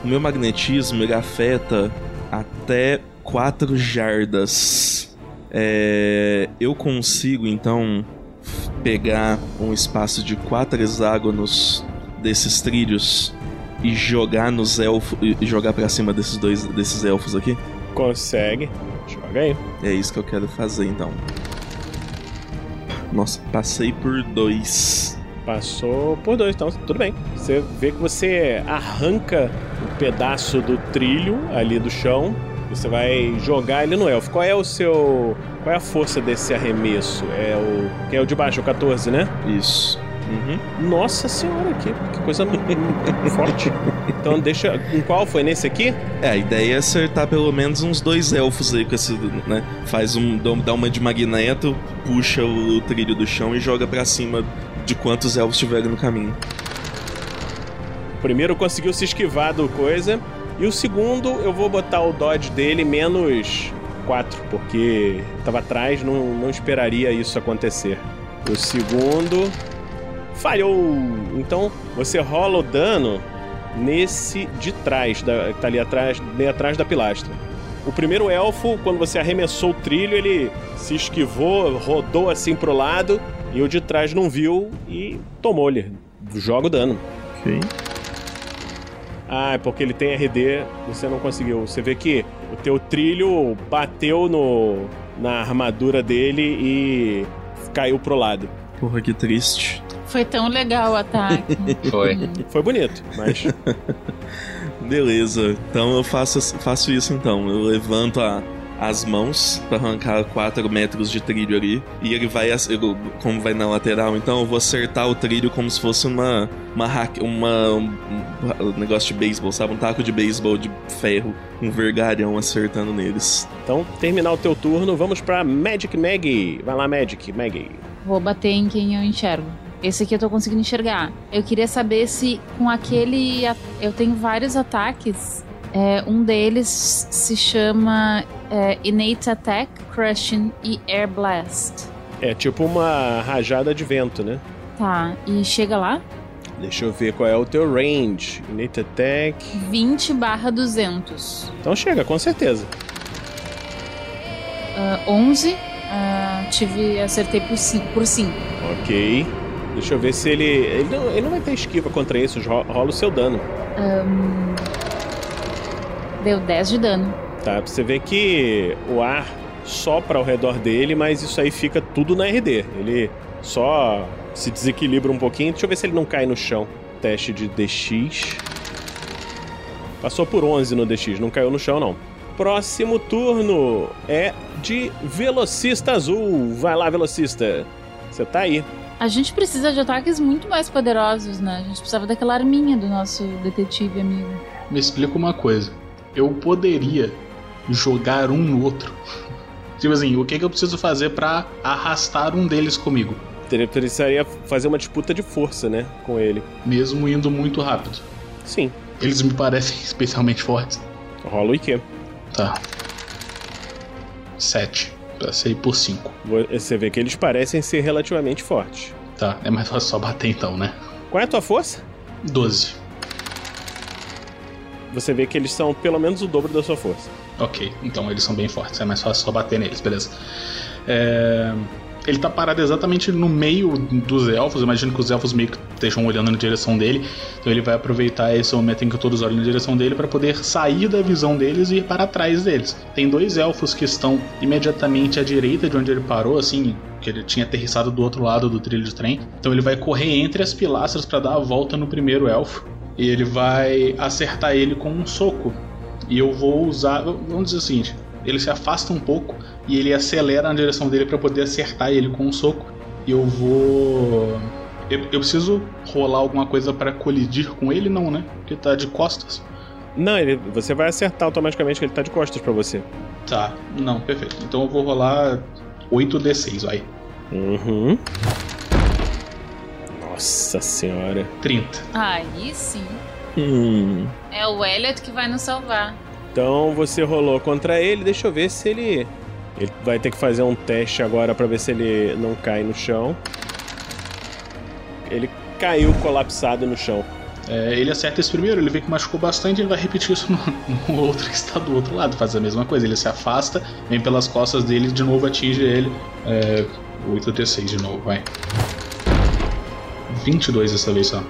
O meu magnetismo ele afeta até 4 jardas. É, eu consigo então pegar um espaço de quatro hexágonos desses trilhos e jogar nos elfos e jogar pra cima desses dois desses elfos aqui. Consegue. Joga aí. É isso que eu quero fazer então. Nossa, passei por dois. Passou por dois, então tudo bem. Você vê que você arranca um pedaço do trilho ali do chão. Você vai jogar ele no elfo. Qual é o seu. Qual é a força desse arremesso? É o. Que é o de baixo, o 14, né? Isso. Uhum. Nossa senhora, que, que coisa *laughs* forte. Então deixa. Qual foi? Nesse aqui? É, a ideia é acertar pelo menos uns dois elfos aí com esse, né? Faz um. dá uma de magneto, puxa o trilho do chão e joga pra cima de quantos elfos tiverem no caminho. O primeiro conseguiu se esquivar do coisa. E o segundo, eu vou botar o dodge dele menos 4, porque tava atrás, não, não esperaria isso acontecer. O segundo. Falhou! Então você rola o dano nesse de trás, da, que tá ali atrás, bem atrás da pilastra. O primeiro elfo, quando você arremessou o trilho, ele se esquivou, rodou assim pro lado, e o de trás não viu e tomou-lhe. Joga o dano. Ok. Ah, é porque ele tem RD, você não conseguiu. Você vê que o teu trilho bateu no na armadura dele e caiu pro lado. Porra, que triste. Foi tão legal o ataque. *laughs* Foi. Foi bonito, mas *laughs* Beleza, então eu faço, faço isso então. Eu levanto a- as mãos pra arrancar 4 metros de trilho ali. E ele vai, como vai na lateral, então eu vou acertar o trilho como se fosse uma. Uma hack, uma. Um, um negócio de beisebol, sabe? Um taco de beisebol de ferro, um vergalhão acertando neles. então terminar o teu turno, vamos pra Magic Maggie. Vai lá, Magic Maggie. Vou bater em quem eu enxergo. Esse aqui eu tô conseguindo enxergar. Eu queria saber se com aquele. Eu tenho vários ataques. É, um deles se chama é, Innate Attack, Crushing e Air Blast. É tipo uma rajada de vento, né? Tá, e chega lá? Deixa eu ver qual é o teu range. Innate Attack. 20 barra 200. Então chega, com certeza. Ah, 11. ah, tive. Acertei por 5. Por 5. Ok. Deixa eu ver se ele. Ele não, ele não vai ter esquiva contra isso, ro- rola o seu dano. deu 10 de dano. Tá? Você vê que o ar sopra ao redor dele, mas isso aí fica tudo na RD. Ele só se desequilibra um pouquinho. Deixa eu ver se ele não cai no chão. Teste de DX. Passou por 11 no DX, não caiu no chão não. Próximo turno é de Velocista Azul. Vai lá, Velocista. Você tá aí. A gente precisa de ataques muito mais poderosos, né? A gente precisava daquela arminha do nosso detetive amigo. Me explica uma coisa. Eu poderia jogar um no outro. Tipo assim, o que, que eu preciso fazer pra arrastar um deles comigo? Teria- Precisaria fazer uma disputa de força, né? Com ele. Mesmo indo muito rápido. Sim. Eles me parecem *laughs* especialmente fortes. Rola o IQ. Tá. Sete. Passei por cinco. Você vê que eles parecem ser relativamente fortes. Tá, é mais fácil só bater então, né? Qual é a tua força? Doze. Você vê que eles são pelo menos o dobro da sua força. Ok, então eles são bem fortes, é mais fácil só bater neles, beleza. É, Ele tá parado exatamente no meio dos elfos, imagino que os elfos meio que estejam olhando na direção dele, então ele vai aproveitar esse momento em que todos olham na direção dele para poder sair da visão deles e ir para trás deles. Tem dois elfos que estão imediatamente à direita de onde ele parou, assim, que ele tinha aterrissado do outro lado do trilho de trem, então ele vai correr entre as pilastras para dar a volta no primeiro elfo. E ele vai acertar ele com um soco. E eu vou usar. Vamos dizer o seguinte: ele se afasta um pouco e ele acelera na direção dele para poder acertar ele com um soco. E eu vou. Eu, eu preciso rolar alguma coisa para colidir com ele? Não, né? Porque tá de costas. Não, ele, você vai acertar automaticamente que ele tá de costas pra você. Tá, não, perfeito. Então eu vou rolar 8d6, vai. Uhum. Nossa senhora. 30. Aí sim. Hum. É o Elliot que vai nos salvar. Então você rolou contra ele, deixa eu ver se ele. Ele vai ter que fazer um teste agora pra ver se ele não cai no chão. Ele caiu colapsado no chão. É, ele acerta esse primeiro, ele vê que machucou bastante, ele vai repetir isso no, *laughs* no outro que está do outro lado, faz a mesma coisa. Ele se afasta, vem pelas costas dele, de novo atinge ele. É, 8d6 de novo, vai. 22 dessa vez só.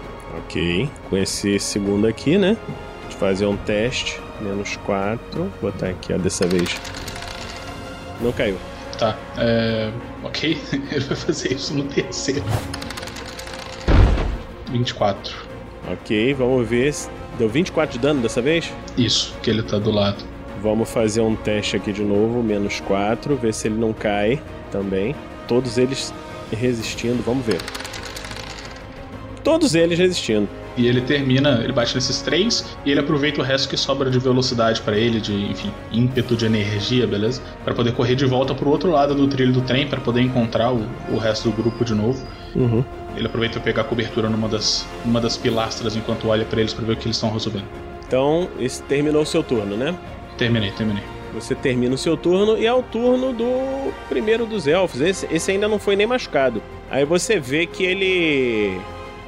Ok. Com esse segundo aqui, né? Eu fazer um teste. Menos 4. Vou botar aqui, ó, dessa vez. Não caiu. Tá, é, ok, *laughs* ele vai fazer isso no terceiro. 24. Ok, vamos ver. Deu 24 de dano dessa vez? Isso, que ele tá do lado. Vamos fazer um teste aqui de novo, menos 4, ver se ele não cai também. Todos eles resistindo, vamos ver. Todos eles resistindo. E ele termina, ele bate nesses três e ele aproveita o resto que sobra de velocidade pra ele, de, enfim, ímpeto de energia, beleza? Pra poder correr de volta pro outro lado do trilho do trem pra poder encontrar o, o resto do grupo de novo. Uhum. Ele aproveita pra pegar cobertura numa das, numa das pilastras enquanto olha pra eles pra ver o que eles estão resolvendo. Então, esse terminou o seu turno, né? Terminei, terminei. Você termina o seu turno e é o turno do primeiro dos elfos. Esse, esse ainda não foi nem machucado. Aí você vê que ele.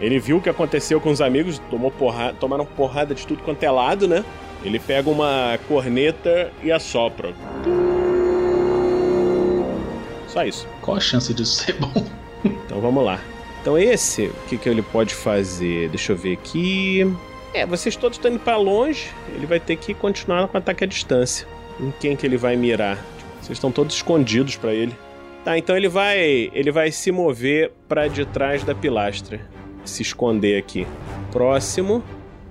Ele viu o que aconteceu com os amigos, tomou porrada, tomaram porrada de tudo quanto é lado, né? Ele pega uma corneta e assopra. Só isso. Qual a chance disso ser bom? *laughs* Então vamos lá. Então esse, o que, que ele pode fazer? Deixa eu ver aqui. É, vocês todos estão indo pra longe. Ele vai ter que continuar com ataque à distância. Em quem que ele vai mirar? Vocês estão todos escondidos pra ele. Tá, então ele vai, ele vai se mover pra de trás da pilastra, se esconder aqui. Próximo.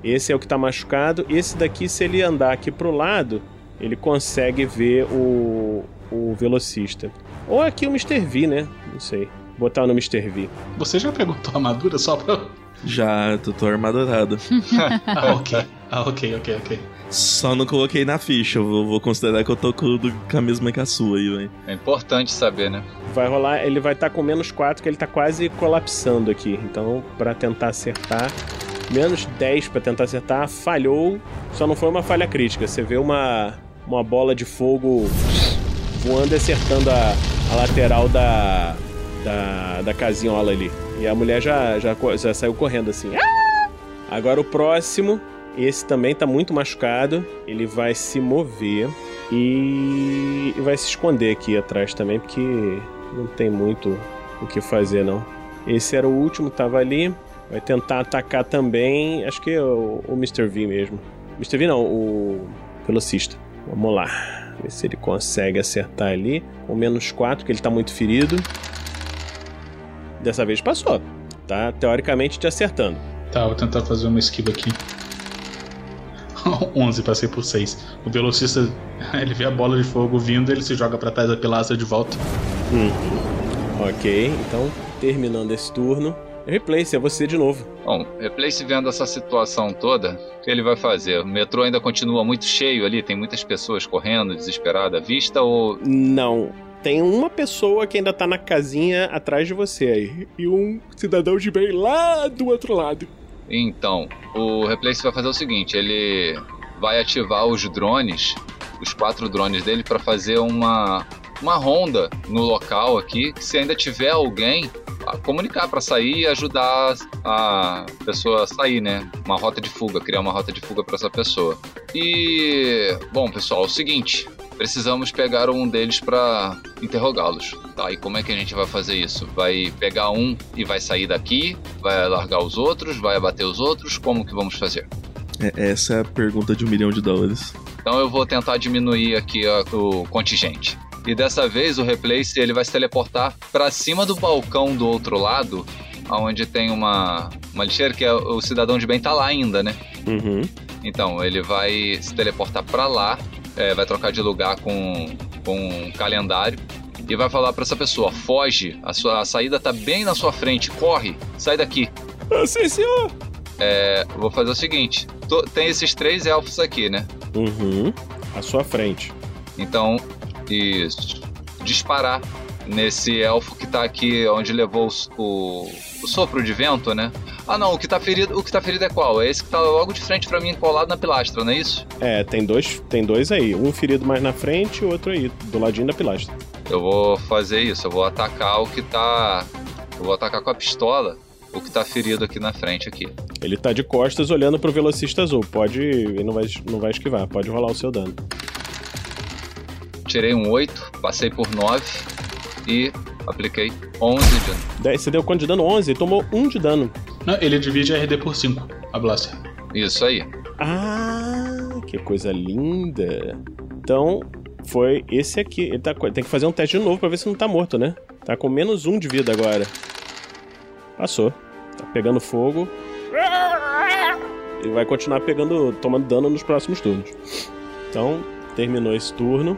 Esse é o que tá machucado. Esse daqui, se ele andar aqui pro lado, ele consegue ver o, o velocista. Ou aqui o Mr. V, né? Não sei. Botar no Mr. V. Você já pegou tua armadura só pra. Já, tô, tô armadurado. *laughs* ah, ok. Ah, ok, ok, ok. Só não coloquei na ficha. Eu vou, vou considerar que eu tô com, com a mesma que a sua aí, velho. É importante saber, né? Vai rolar, ele vai estar com menos 4, que ele tá quase colapsando aqui. Então, pra tentar acertar, menos 10 pra tentar acertar, falhou. Só não foi uma falha crítica. Você vê uma, uma bola de fogo voando e acertando a, a lateral da, da, da casinhola ali. E a mulher já, já, já saiu correndo assim. "Ah!" Agora o próximo, esse também tá muito machucado. Ele vai se mover e e vai se esconder aqui atrás também, porque não tem muito o que fazer não. Esse era o último, tava ali. Vai tentar atacar também, acho que é o, o Mr. V mesmo. Mr. V não, o velocista. Vamos lá. Ver se ele consegue acertar ali. Com menos 4, que ele tá muito ferido. Dessa vez passou. Tá teoricamente te acertando. Tá, vou tentar fazer uma esquiva aqui. *laughs* 11, passei por 6. O velocista, *laughs* ele vê a bola de fogo vindo, ele se joga pra trás da pilastra de volta. Hum. Ok, então terminando esse turno. Replace, é você de novo. Bom, Replace vendo essa situação toda, o que ele vai fazer? O metrô ainda continua muito cheio ali, tem muitas pessoas correndo, desesperada à vista, ou Não. Tem uma pessoa que ainda tá na casinha atrás de você aí. E um cidadão de bem lá do outro lado. Então, o Replace vai fazer o seguinte: ele vai ativar os drones, os quatro drones dele, para fazer uma, uma ronda no local aqui. Se ainda tiver alguém a comunicar para sair e ajudar a pessoa a sair, né? Uma rota de fuga, criar uma rota de fuga para essa pessoa. E bom, pessoal, é o seguinte, precisamos pegar um deles para interrogá-los. Tá, e como é que a gente vai fazer isso? Vai pegar um e vai sair daqui? Vai largar os outros? Vai abater os outros? Como que vamos fazer? É, essa é a pergunta de um milhão de dólares. Então eu vou tentar diminuir aqui ó, o contingente. E dessa vez o Replace ele vai se teleportar para cima do balcão do outro lado, onde tem uma, uma lixeira que é, o cidadão de bem tá lá ainda, né? Uhum. Então ele vai se teleportar para lá, é, vai trocar de lugar com, com um calendário e vai falar para essa pessoa: foge, a, sua, a saída tá bem na sua frente, corre, sai daqui. Ah, sim, senhor. É, vou fazer o seguinte: tô- tem esses três elfos aqui, né? Uhum. À sua frente. Então, isso. Disparar nesse elfo que tá aqui onde levou os- o, o sopro de vento, né? Ah não, o que tá ferido, o que tá ferido é qual? É esse que tá logo de frente pra mim, colado na pilastra, não é isso? É, tem dois, tem dois aí. Um ferido mais na frente e o outro aí, do ladinho da pilastra. Eu vou fazer isso, eu vou atacar o que tá. Eu vou atacar com a pistola o que tá ferido aqui na frente aqui. Ele tá de costas olhando pro velocista azul. Pode. Ele não vai, não vai esquivar, pode rolar o seu dano. Tirei um 8, passei por 9 e apliquei 11 de dano. Você deu quanto de dano? 11, ele tomou 1 de dano. Não, ele divide a RD por 5, a Blaster. Isso aí. Ah, que coisa linda. Então, foi esse aqui. Ele tá, tem que fazer um teste de novo pra ver se não tá morto, né? Tá com menos um de vida agora. Passou. Tá pegando fogo. E vai continuar pegando, tomando dano nos próximos turnos. Então, terminou esse turno.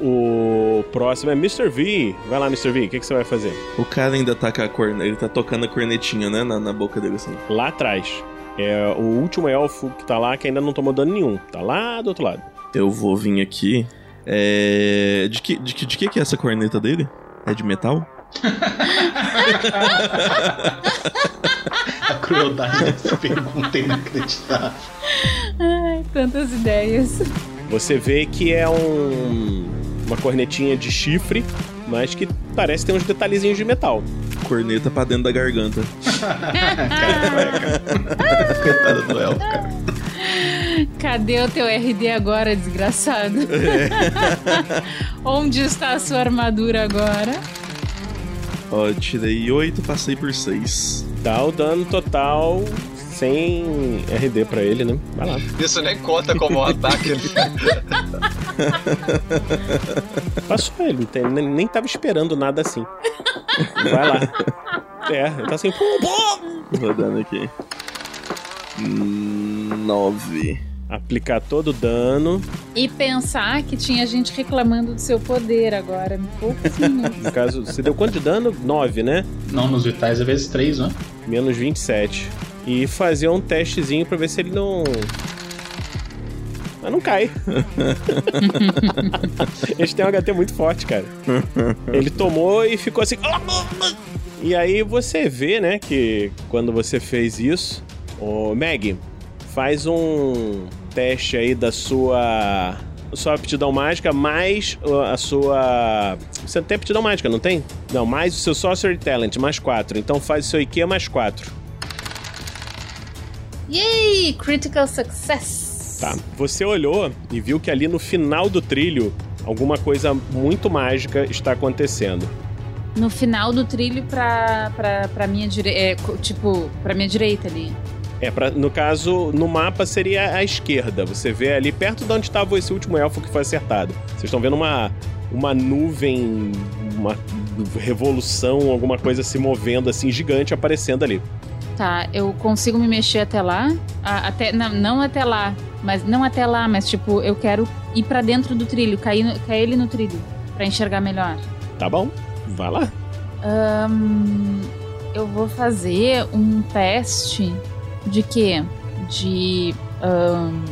O próximo é Mr. V. Vai lá, Mr. V, o que, que você vai fazer? O cara ainda tá com a corneta, ele tá tocando a cornetinha, né, na, na boca dele assim. Lá atrás. É o último elfo que tá lá que ainda não tomou dano nenhum. Tá lá do outro lado. Eu vou vir aqui. É. De que, de que, de que que é essa corneta dele? É de metal? *laughs* A crueldade dessa pergunta é inacreditável. Ai, tantas ideias. Você vê que é um uma cornetinha de chifre, mas que parece ter uns detalhezinhos de metal. Corneta pra dentro da garganta. *laughs* Coitada do elfo, cara. Cadê o teu RD agora, desgraçado? *laughs* Onde está a sua armadura agora? Ó, eu tirei 8, passei por 6. Dá o dano total sem RD pra ele, né? Vai lá. Isso nem conta como um ataque. Passou ele, nem, nem tava esperando nada assim. Vai lá. É, ele tá assim. pum, pum. Rodando aqui. 9. Aplicar todo o dano. E pensar que tinha gente reclamando do seu poder agora, em poucos minutos. No caso, você deu quanto de dano? 9, né? Não, nos vitais é vezes 3, né? Menos 27. E fazer um testezinho pra ver se ele não. Mas não cai. *laughs* Eles têm um HT muito forte, cara. Ele tomou e ficou assim. E aí você vê, né, que quando você fez isso, o Meg, faz um teste aí da sua sua aptidão mágica mais a sua. Você tem aptidão mágica, não tem? Não, mais o seu Sorcery Talent, mais 4. Então faz o seu IQ mais 4. Yay! Critical success! Tá. Você olhou e viu que ali no final do trilho alguma coisa muito mágica está acontecendo. No final do trilho pra, pra, pra minha direita. tipo, pra minha direita ali. É, pra, no caso, no mapa seria a esquerda. Você vê ali perto de onde estava esse último elfo que foi acertado. Vocês estão vendo uma, uma nuvem, uma revolução, alguma coisa se movendo assim, gigante aparecendo ali. Tá, eu consigo me mexer até lá? Ah, até, não, não até lá, mas não até lá, mas tipo, eu quero ir pra dentro do trilho, cair, no- cair ele no trilho, pra enxergar melhor. Tá bom, vai lá. Ahn, eu vou fazer um teste de quê? De ahn,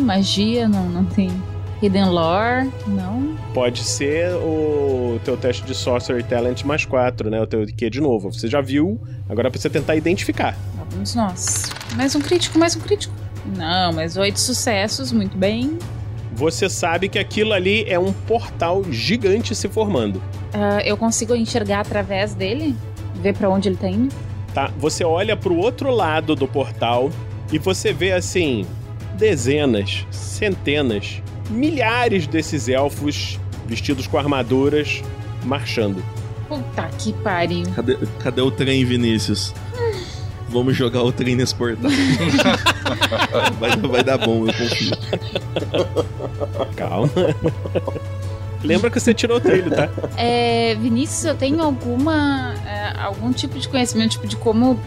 magia, não, não tem. Hidden Lore, não. Pode ser o teu teste de Sorcery Talent mais 4, né? O teu IQ de novo. Você já viu, agora é pra você tentar identificar. Vamos nós. Mais um crítico, mais um crítico. Não, mas oito sucessos, muito bem. Você sabe que aquilo ali é um portal gigante se formando. Ah, eu consigo enxergar através dele? ver pra onde ele tá indo? Tá, você olha pro outro lado do portal e você vê assim dezenas, centenas, milhares desses elfos vestidos com armaduras marchando. Puta que pariu. Cadê, cadê o trem, Vinícius? Vamos jogar o trem nesse portal. *laughs* vai, vai dar bom, eu confio. Calma. Lembra que você tirou o trilho, tá? É, Vinícius, eu tenho alguma. é, algum tipo de conhecimento, tipo, de como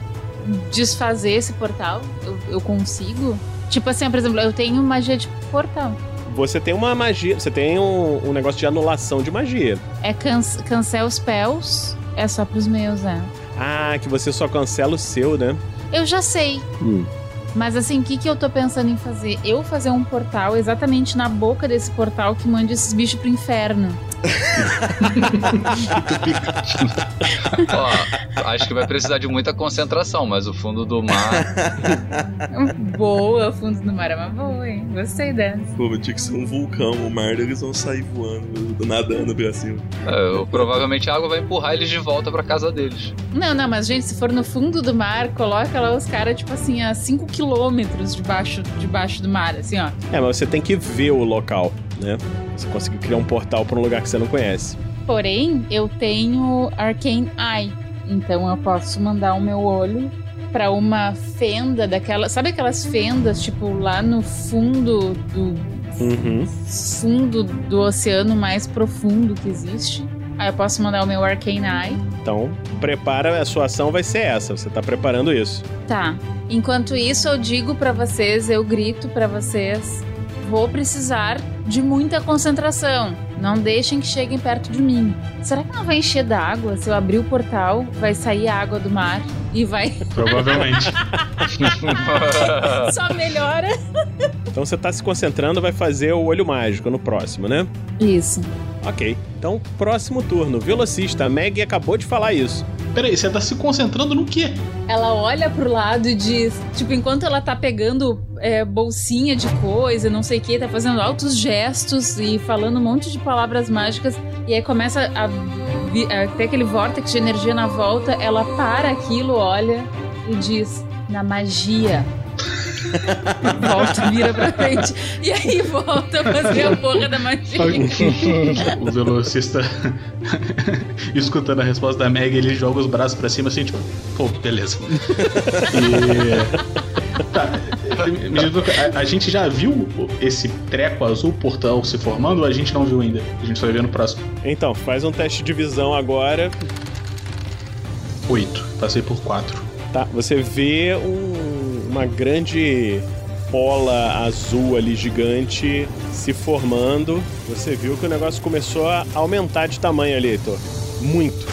desfazer esse portal? Eu, eu consigo? Tipo assim, por exemplo, eu tenho magia de portal. Você tem uma magia, você tem um, um negócio de anulação de magia. É can cancel spells, é só pros meus, é. Ah, que você só cancela o seu, né? Eu já sei. Hum. Mas assim, o que, que eu tô pensando em fazer? Eu fazer um portal exatamente na boca desse portal que mande esses bichos pro inferno. Ó, acho que vai precisar de muita concentração, mas o fundo do mar. *laughs* boa, o fundo do mar é uma boa, hein? Gostei dessa. Pô, tinha que ser um vulcão, o mar eles vão sair voando, nadando pra cima. É, provavelmente a água vai empurrar eles de volta pra casa deles. Não, não, mas gente, se for no fundo do mar, coloca lá os caras, tipo assim, a 5 quilômetros debaixo, debaixo do mar, assim, ó. É, mas você tem que ver o local, né? Você conseguir criar um portal pra um lugar que você não conhece. Porém, eu tenho Arcane Eye. Então eu posso mandar o meu olho pra uma fenda daquela. Sabe aquelas fendas, tipo, lá no fundo do. Uhum. fundo do oceano mais profundo que existe? Aí eu posso mandar o meu Arcane Eye. Então, prepara, a sua ação vai ser essa. Você tá preparando isso. Tá. Enquanto isso, eu digo pra vocês, eu grito pra vocês: vou precisar de muita concentração. Não deixem que cheguem perto de mim. Será que não vai encher d'água? Se eu abrir o portal, vai sair água do mar e vai. Provavelmente. *laughs* Só melhora. Então você tá se concentrando, vai fazer o olho mágico no próximo, né? Isso. Ok. Então, próximo turno. Velocista, a Meg acabou de falar isso. Peraí, você tá se concentrando no quê? Ela olha pro lado e diz: Tipo, enquanto ela tá pegando é, bolsinha de coisa, não sei o que, tá fazendo altos gestos e falando um monte de palavras mágicas, e aí começa a, a ter aquele vórtice de energia na volta, ela para aquilo, olha e diz: Na magia. *laughs* volta, vira pra frente. E aí volta a fazer a porra da magia. *laughs* o velocista, *laughs* escutando a resposta da Meg, ele joga os braços pra cima assim, tipo, pô, beleza. E. Tá, a, a gente já viu esse treco azul, portal se formando, ou a gente não viu ainda? A gente só vai ver no próximo. Então, faz um teste de visão agora. Oito. Passei por quatro. Tá, você vê um- uma grande bola azul ali gigante se formando. Você viu que o negócio começou a aumentar de tamanho ali, Heitor. Muito.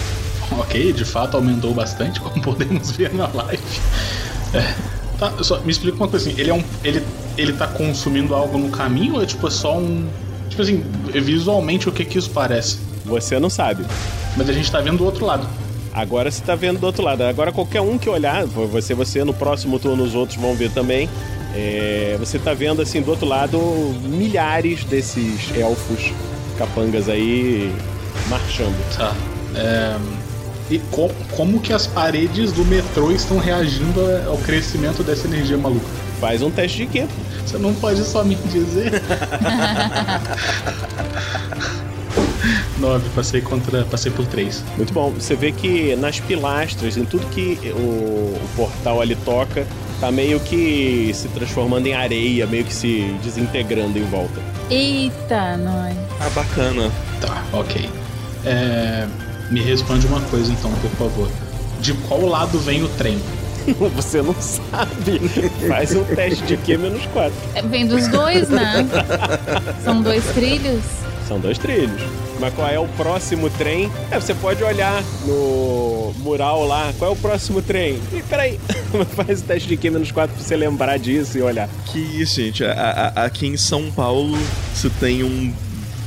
Ok, de fato aumentou bastante, *laughs* como podemos ver na live. É, tá, só me explica uma coisa assim, ele é um. Ele, ele tá consumindo algo no caminho ou é tipo só um. Tipo assim, visualmente o que que isso parece? Você não sabe. Mas a gente tá vendo do outro lado. Agora você tá vendo do outro lado. Agora qualquer um que olhar, você, você no próximo turno os outros vão ver também. É, você tá vendo assim do outro lado milhares desses elfos capangas aí marchando. Tá. É, e co- como que as paredes do metrô estão reagindo ao crescimento dessa energia maluca? Faz um teste de quê? Você não pode só me dizer. *laughs* Nove, passei contra. passei por três. Muito bom. Você vê que nas pilastras, em tudo que o, o portal ali toca, tá meio que se transformando em areia, meio que se desintegrando em volta. Eita, nós. Ah, bacana. Tá, ok. É, me responde uma coisa então, por favor. De qual lado vem o trem? *laughs* Você não sabe. Faz um teste de Q menos 4. É, Vem dos dois, né? *laughs* São dois trilhos. São dois trilhos. Mas qual é o próximo trem? É, você pode olhar no mural lá. Qual é o próximo trem? Ih, peraí. *laughs* Faz o teste de Q menos 4 pra você lembrar disso e olhar. Que isso, gente. A- a- aqui em São Paulo, se tem um,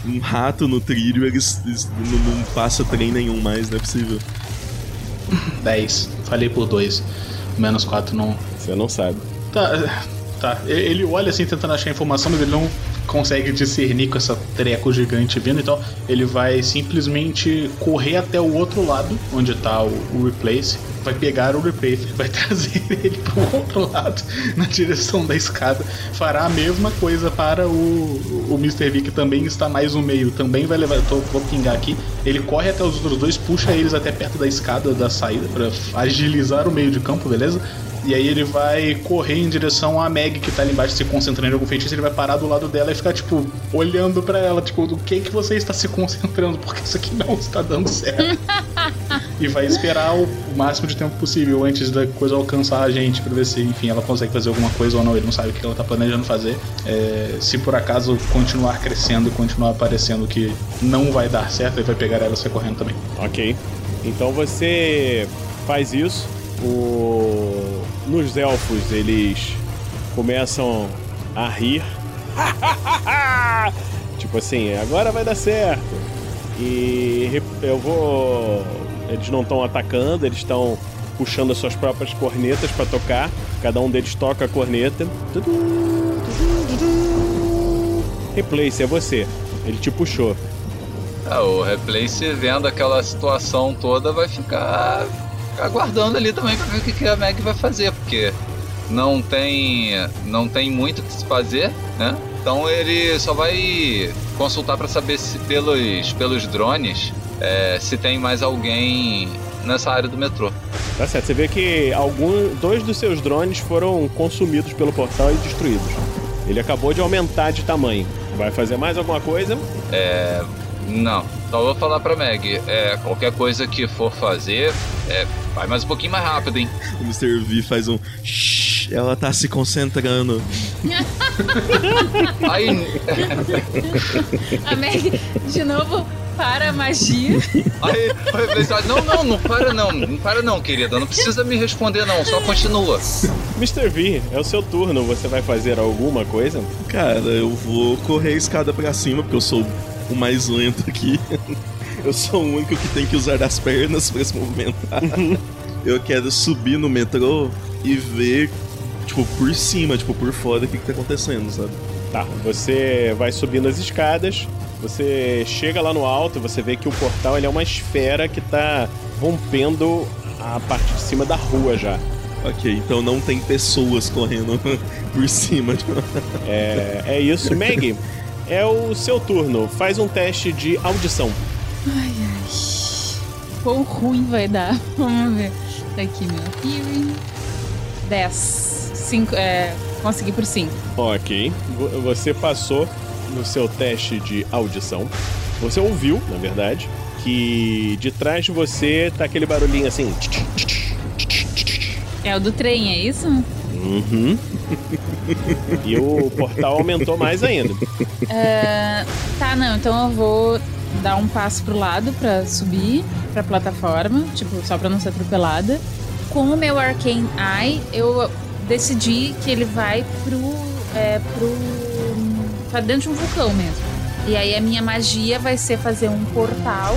um rato no trilho, eles, eles não, não passa trem nenhum mais, não é possível. *laughs* 10. Falei por dois. Menos 4 não. Você não sabe. Tá, tá. E- Ele olha assim tentando achar informação, mas ele não consegue discernir com essa treco gigante vindo, então ele vai simplesmente correr até o outro lado, onde tá o, o Replace, vai pegar o Replace, *laughs* vai trazer ele pro outro lado, na direção da escada, fará a mesma coisa para o, o Mr. V, que também está mais no meio, também vai levar, tô, vou pingar aqui, ele corre até os outros dois, puxa eles até perto da escada da saída, para agilizar o meio de campo, beleza? E aí ele vai correr em direção à Meg que tá ali embaixo se concentrando em algum feitiço, ele vai parar do lado dela e ficar, tipo, olhando para ela, tipo, do que que você está se concentrando, porque isso aqui não está dando certo. *laughs* e vai esperar o, o máximo de tempo possível antes da coisa alcançar a gente pra ver se, enfim, ela consegue fazer alguma coisa ou não. Ele não sabe o que ela tá planejando fazer. É, se por acaso continuar crescendo e continuar aparecendo que não vai dar certo, ele vai pegar ela e sair correndo também. Ok. Então você faz isso. O... Nos elfos eles começam a rir. *laughs* tipo assim, agora vai dar certo. E eu vou. Eles não estão atacando, eles estão puxando as suas próprias cornetas pra tocar. Cada um deles toca a corneta. Replace, é você. Ele te puxou. Ah, o Replace vendo aquela situação toda vai ficar aguardando ali também pra ver o que que a Meg vai fazer, porque não tem não tem muito o que se fazer, né? Então ele só vai consultar pra saber se pelos pelos drones é, se tem mais alguém nessa área do metrô. Tá certo, você vê que algum, dois dos seus drones foram consumidos pelo portal e destruídos. Ele acabou de aumentar de tamanho. Vai fazer mais alguma coisa? É, não. Só vou falar pra Meg, é, qualquer coisa que for fazer, é, vai mais um pouquinho mais rápido, hein? *laughs* O Mr. V faz um. Shhh, ela tá se concentrando. *laughs* Aí, *laughs* A Meg, de novo, para a magia. aí o não, não, não para não, não para não, querida, não precisa me responder não, só continua. Mr. V, é o seu turno. Você vai fazer alguma coisa? Cara, eu vou correr a escada pra cima, porque eu sou o mais lento aqui. *laughs* Eu sou o único que tem que usar as pernas pra se movimentar. Eu quero subir no metrô e ver, tipo, por cima, tipo, por fora, o que, que tá acontecendo, sabe? Tá, você vai subindo as escadas, você chega lá no alto e você vê que o portal ele é uma esfera que tá rompendo a parte de cima da rua já. Ok, então não tem pessoas correndo *laughs* por cima. É, é isso. Meg, *laughs* é o seu turno. Faz um teste de audição. Ai, ai. Quão ruim vai dar? *laughs* Vamos ver. Tá aqui meu hearing. 10. 5. É. Consegui por 5. Ok. Vo- Você passou no seu teste de audição. Você ouviu, na verdade, que de trás de você tá aquele barulhinho assim. É o do trem, é isso? Uhum. *laughs* e o portal aumentou mais ainda. É, tá, não. Então eu vou dar um passo pro lado pra subir pra plataforma, tipo, só pra não ser atropelada. Com o meu Arcane Eye, eu decidi que ele vai pro. É, pro. pra dentro de um vulcão mesmo. E aí a minha magia vai ser fazer um portal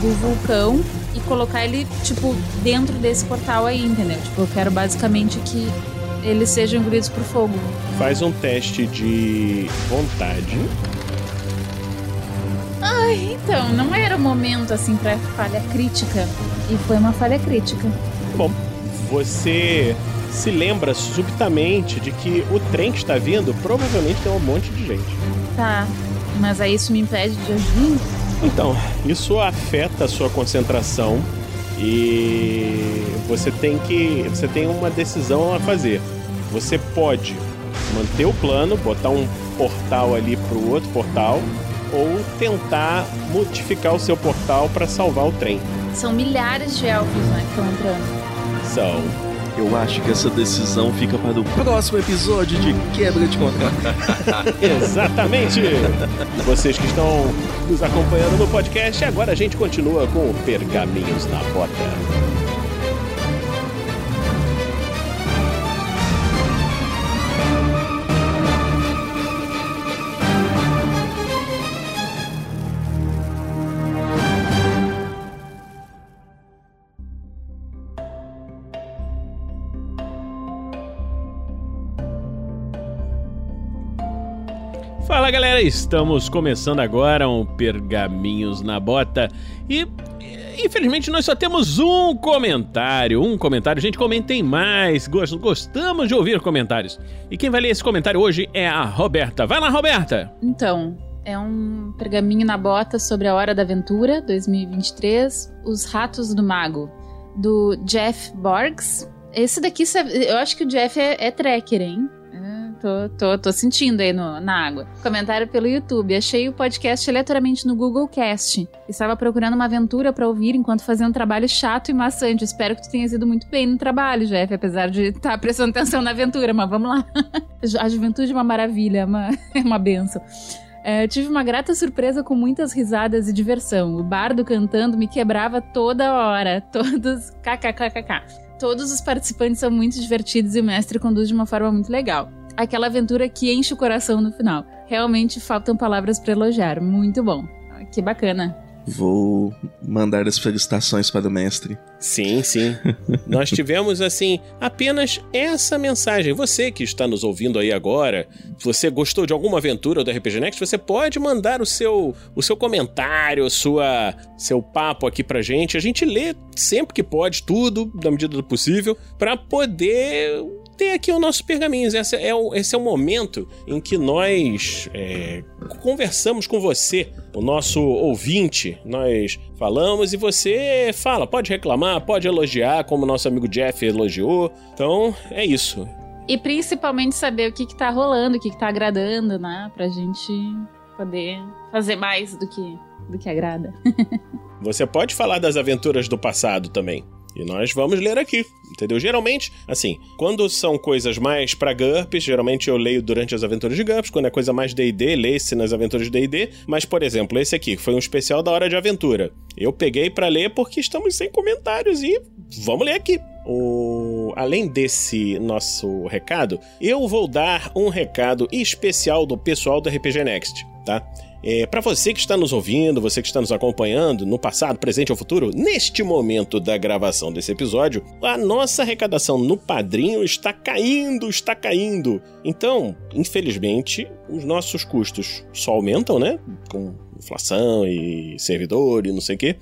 do vulcão e colocar ele, tipo, dentro desse portal aí, entendeu? Tipo, eu quero basicamente que eles sejam engolidos por fogo. Faz um teste de vontade. Ai, então, não era o momento assim pra falha crítica. E foi uma falha crítica. Bom, você se lembra subitamente de que o trem que está vindo provavelmente tem um monte de gente. Tá, mas aí isso me impede de agir? Então, isso afeta a sua concentração e você tem que. Você tem uma decisão a fazer. Você pode manter o plano, botar um portal ali pro outro portal, ou tentar modificar o seu portal para salvar o trem. São milhares de elfos, né, que estão entrando. São. Eu acho que essa decisão fica para o próximo episódio de Quebra de Contrato. *laughs* Exatamente! Vocês que estão nos acompanhando no podcast, agora a gente continua com o Pergaminhos na Bota. Estamos começando agora um Pergaminhos na Bota e infelizmente nós só temos um comentário. Um comentário, gente, comentem mais. Gost- Gostamos de ouvir comentários. E quem vai ler esse comentário hoje é a Roberta. Vai lá, Roberta! Então, é um pergaminho na bota sobre a Hora da Aventura 2023, Os Ratos do Mago, do Jeff Borgs. Esse daqui, eu acho que o Jeff é, é tracker, hein? Tô, tô, tô sentindo aí no- na água. Comentário pelo YouTube. Achei o podcast aleatoriamente no Google Cast. Estava procurando uma aventura pra ouvir enquanto fazia um trabalho chato e maçante. Espero que tu tenha ido muito bem no trabalho, Jeff, apesar de estar prestando atenção na aventura, mas vamos lá. *laughs* A juventude é uma maravilha, é uma, *laughs* é uma benção. É, tive uma grata surpresa com muitas risadas e diversão. O bardo cantando me quebrava toda hora. *laughs* Todos. kkkk. Todos os participantes são muito divertidos e o mestre conduz de uma forma muito legal. Aquela aventura que enche o coração no final. Realmente faltam palavras para elogiar. Muito bom. Ah, Que bacana. Vou mandar as felicitações para o mestre. Sim, sim. *laughs* Nós tivemos, assim, apenas essa mensagem. Você que está nos ouvindo aí agora, se você gostou de alguma aventura do RPG Next, você pode mandar o seu, o seu comentário, sua, seu papo aqui pra gente. A gente lê sempre que pode, tudo, na medida do possível, pra poder ter aqui o nosso pergaminhos. Esse é o, esse é o momento em que nós é, conversamos com você, o nosso ouvinte. Nós falamos e você fala, pode reclamar, pode elogiar, como o nosso amigo Jeff elogiou. Então, é isso. E principalmente saber o que, que tá rolando, o que, que tá agradando, né? Pra gente poder fazer mais do que, do que agrada. *laughs* Você pode falar das aventuras do passado também. E nós vamos ler aqui, entendeu? Geralmente, assim, quando são coisas mais pra GURPS, geralmente eu leio durante as aventuras de GURPS. Quando é coisa mais D&D, lê-se nas aventuras de D&D. Mas, por exemplo, esse aqui foi um especial da Hora de Aventura. Eu peguei pra ler porque estamos sem comentários e vamos ler aqui. O... Além desse nosso recado, eu vou dar um recado especial do pessoal do RPG Next, tá? É, para você que está nos ouvindo, você que está nos acompanhando no passado, presente ou futuro, neste momento da gravação desse episódio, a nossa arrecadação no Padrinho está caindo, está caindo. Então, infelizmente, os nossos custos só aumentam, né? Com inflação e servidor e não sei o quê.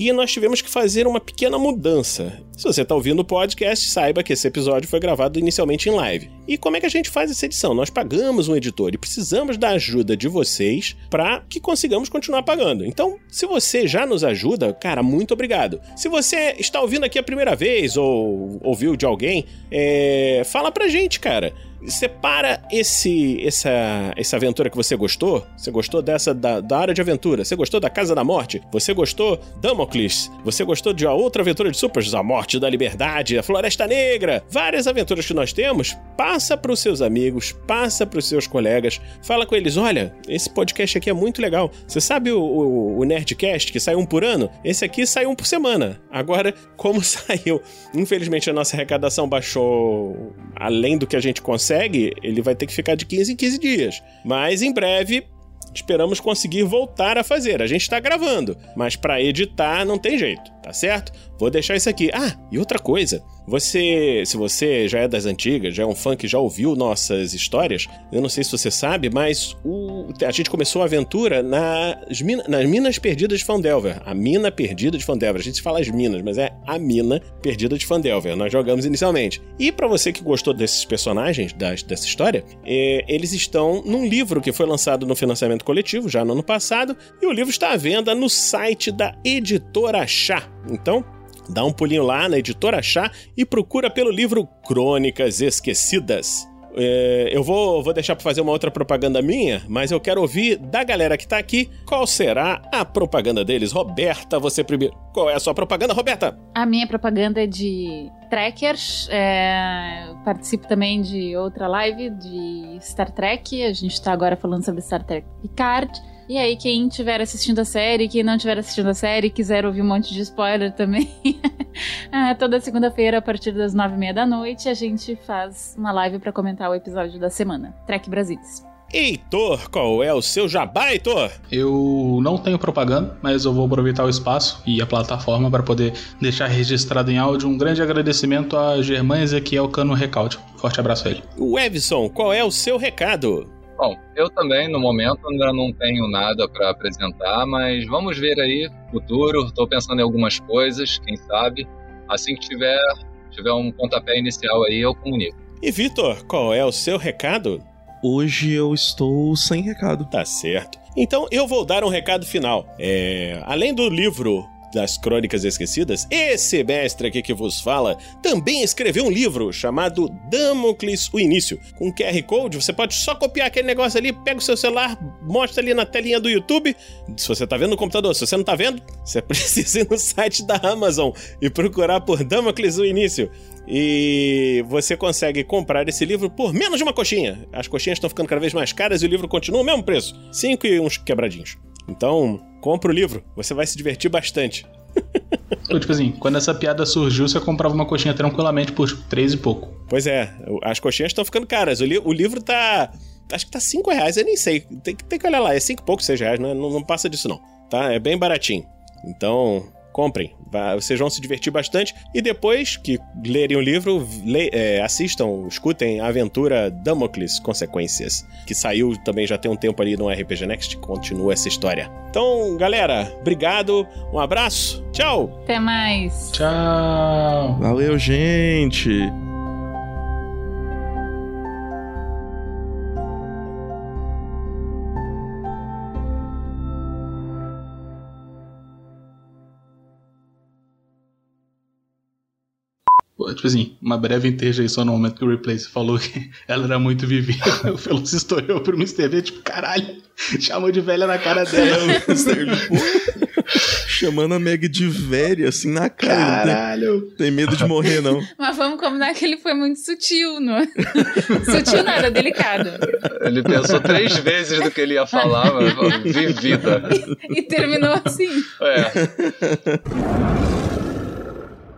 E nós tivemos que fazer uma pequena mudança. Se você está ouvindo o podcast, saiba que esse episódio foi gravado inicialmente em live. E como é que a gente faz essa edição? Nós pagamos um editor e precisamos da ajuda de vocês para que consigamos continuar pagando. Então, se você já nos ajuda, cara, muito obrigado. Se você está ouvindo aqui a primeira vez ou ouviu de alguém, é... fala pra gente, cara. Separa esse essa essa aventura que você gostou. Você gostou dessa da, da área de aventura? Você gostou da Casa da Morte? Você gostou Damocles? Você gostou de outra aventura de Supers? A Morte da Liberdade, a Floresta Negra? Várias aventuras que nós temos. Passa para os seus amigos, passa para os seus colegas, fala com eles: olha, esse podcast aqui é muito legal. Você sabe o, o, o Nerdcast que sai um por ano? Esse aqui sai um por semana. Agora, como *laughs* saiu? Infelizmente a nossa arrecadação baixou além do que a gente consegue consegue, ele vai ter que ficar de 15 em 15 dias. Mas em breve esperamos conseguir voltar a fazer. A gente está gravando, mas para editar não tem jeito, tá certo? Vou deixar isso aqui. Ah, e outra coisa. Você, se você já é das antigas, já é um fã que já ouviu nossas histórias, eu não sei se você sabe, mas o, a gente começou a aventura nas, nas Minas Perdidas de Fandelver. A Mina Perdida de Fandelver. A gente fala as minas, mas é a Mina Perdida de Fandelver. Nós jogamos inicialmente. E para você que gostou desses personagens, das, dessa história, é, eles estão num livro que foi lançado no financiamento coletivo, já no ano passado, e o livro está à venda no site da Editora Chá. Então, Dá um pulinho lá na editora Chá e procura pelo livro Crônicas Esquecidas. É, eu vou, vou deixar para fazer uma outra propaganda minha, mas eu quero ouvir da galera que tá aqui qual será a propaganda deles. Roberta, você primeiro. Qual é a sua propaganda, Roberta? A minha propaganda é de trackers. É, participo também de outra live de Star Trek. A gente tá agora falando sobre Star Trek Picard. E aí, quem estiver assistindo a série, quem não estiver assistindo a série, quiser ouvir um monte de spoiler também, *laughs* ah, toda segunda-feira, a partir das nove e meia da noite, a gente faz uma live para comentar o episódio da semana. Trek Brasilis. Heitor, qual é o seu jabá, Heitor? Eu não tenho propaganda, mas eu vou aproveitar o espaço e a plataforma para poder deixar registrado em áudio um grande agradecimento a Germán Ezequiel Cano Recalde. Forte abraço a ele. O Evson, qual é o seu recado? Bom, eu também, no momento, ainda não tenho nada para apresentar, mas vamos ver aí, futuro. Estou pensando em algumas coisas, quem sabe. Assim que tiver, tiver um pontapé inicial aí, eu comunico. E Vitor, qual é o seu recado? Hoje eu estou sem recado. Tá certo. Então eu vou dar um recado final. É, além do livro das Crônicas Esquecidas, esse mestre aqui que vos fala também escreveu um livro chamado Damocles o Início. Com QR Code, você pode só copiar aquele negócio ali, pega o seu celular, mostra ali na telinha do YouTube. Se você tá vendo no computador, se você não tá vendo, você *laughs* precisa ir no site da Amazon e procurar por Damocles o Início. E você consegue comprar esse livro por menos de uma coxinha. As coxinhas estão ficando cada vez mais caras e o livro continua o mesmo preço. Cinco e uns quebradinhos. Então, compra o livro, você vai se divertir bastante. Ou, tipo assim, quando essa piada surgiu, você comprava uma coxinha tranquilamente por três e pouco. Pois é, as coxinhas estão ficando caras. O, li o, livro tá. Acho que tá 5 reais, eu nem sei. Tem, tem que olhar lá, é 5 e pouco, 6 reais, não, não, não passa disso não. Tá? É bem baratinho. Então, comprem. Vocês vão se divertir bastante. E depois que lerem o livro, le é, assistam, escutem a aventura Damocles Consequências, que saiu também já tem um tempo ali no RPG Next, continua essa história. Então, galera, obrigado, um abraço, tchau! Até mais! Tchau! Valeu, gente! Tipo assim, uma breve interjeição no momento que o Replace falou que *laughs* ela era muito vivida. *laughs* o Felos estourou pro Mr. V, tipo, caralho, chamou de velha na cara dela. *laughs* Chamando a Meg de velha, assim, na cara. Caralho. Tem, tem, medo de morrer, não. Mas vamos combinar que ele foi muito sutil, não é? sutil nada, delicado. Ele pensou três vezes do que ele ia falar, mas vivida. E, e terminou assim. É.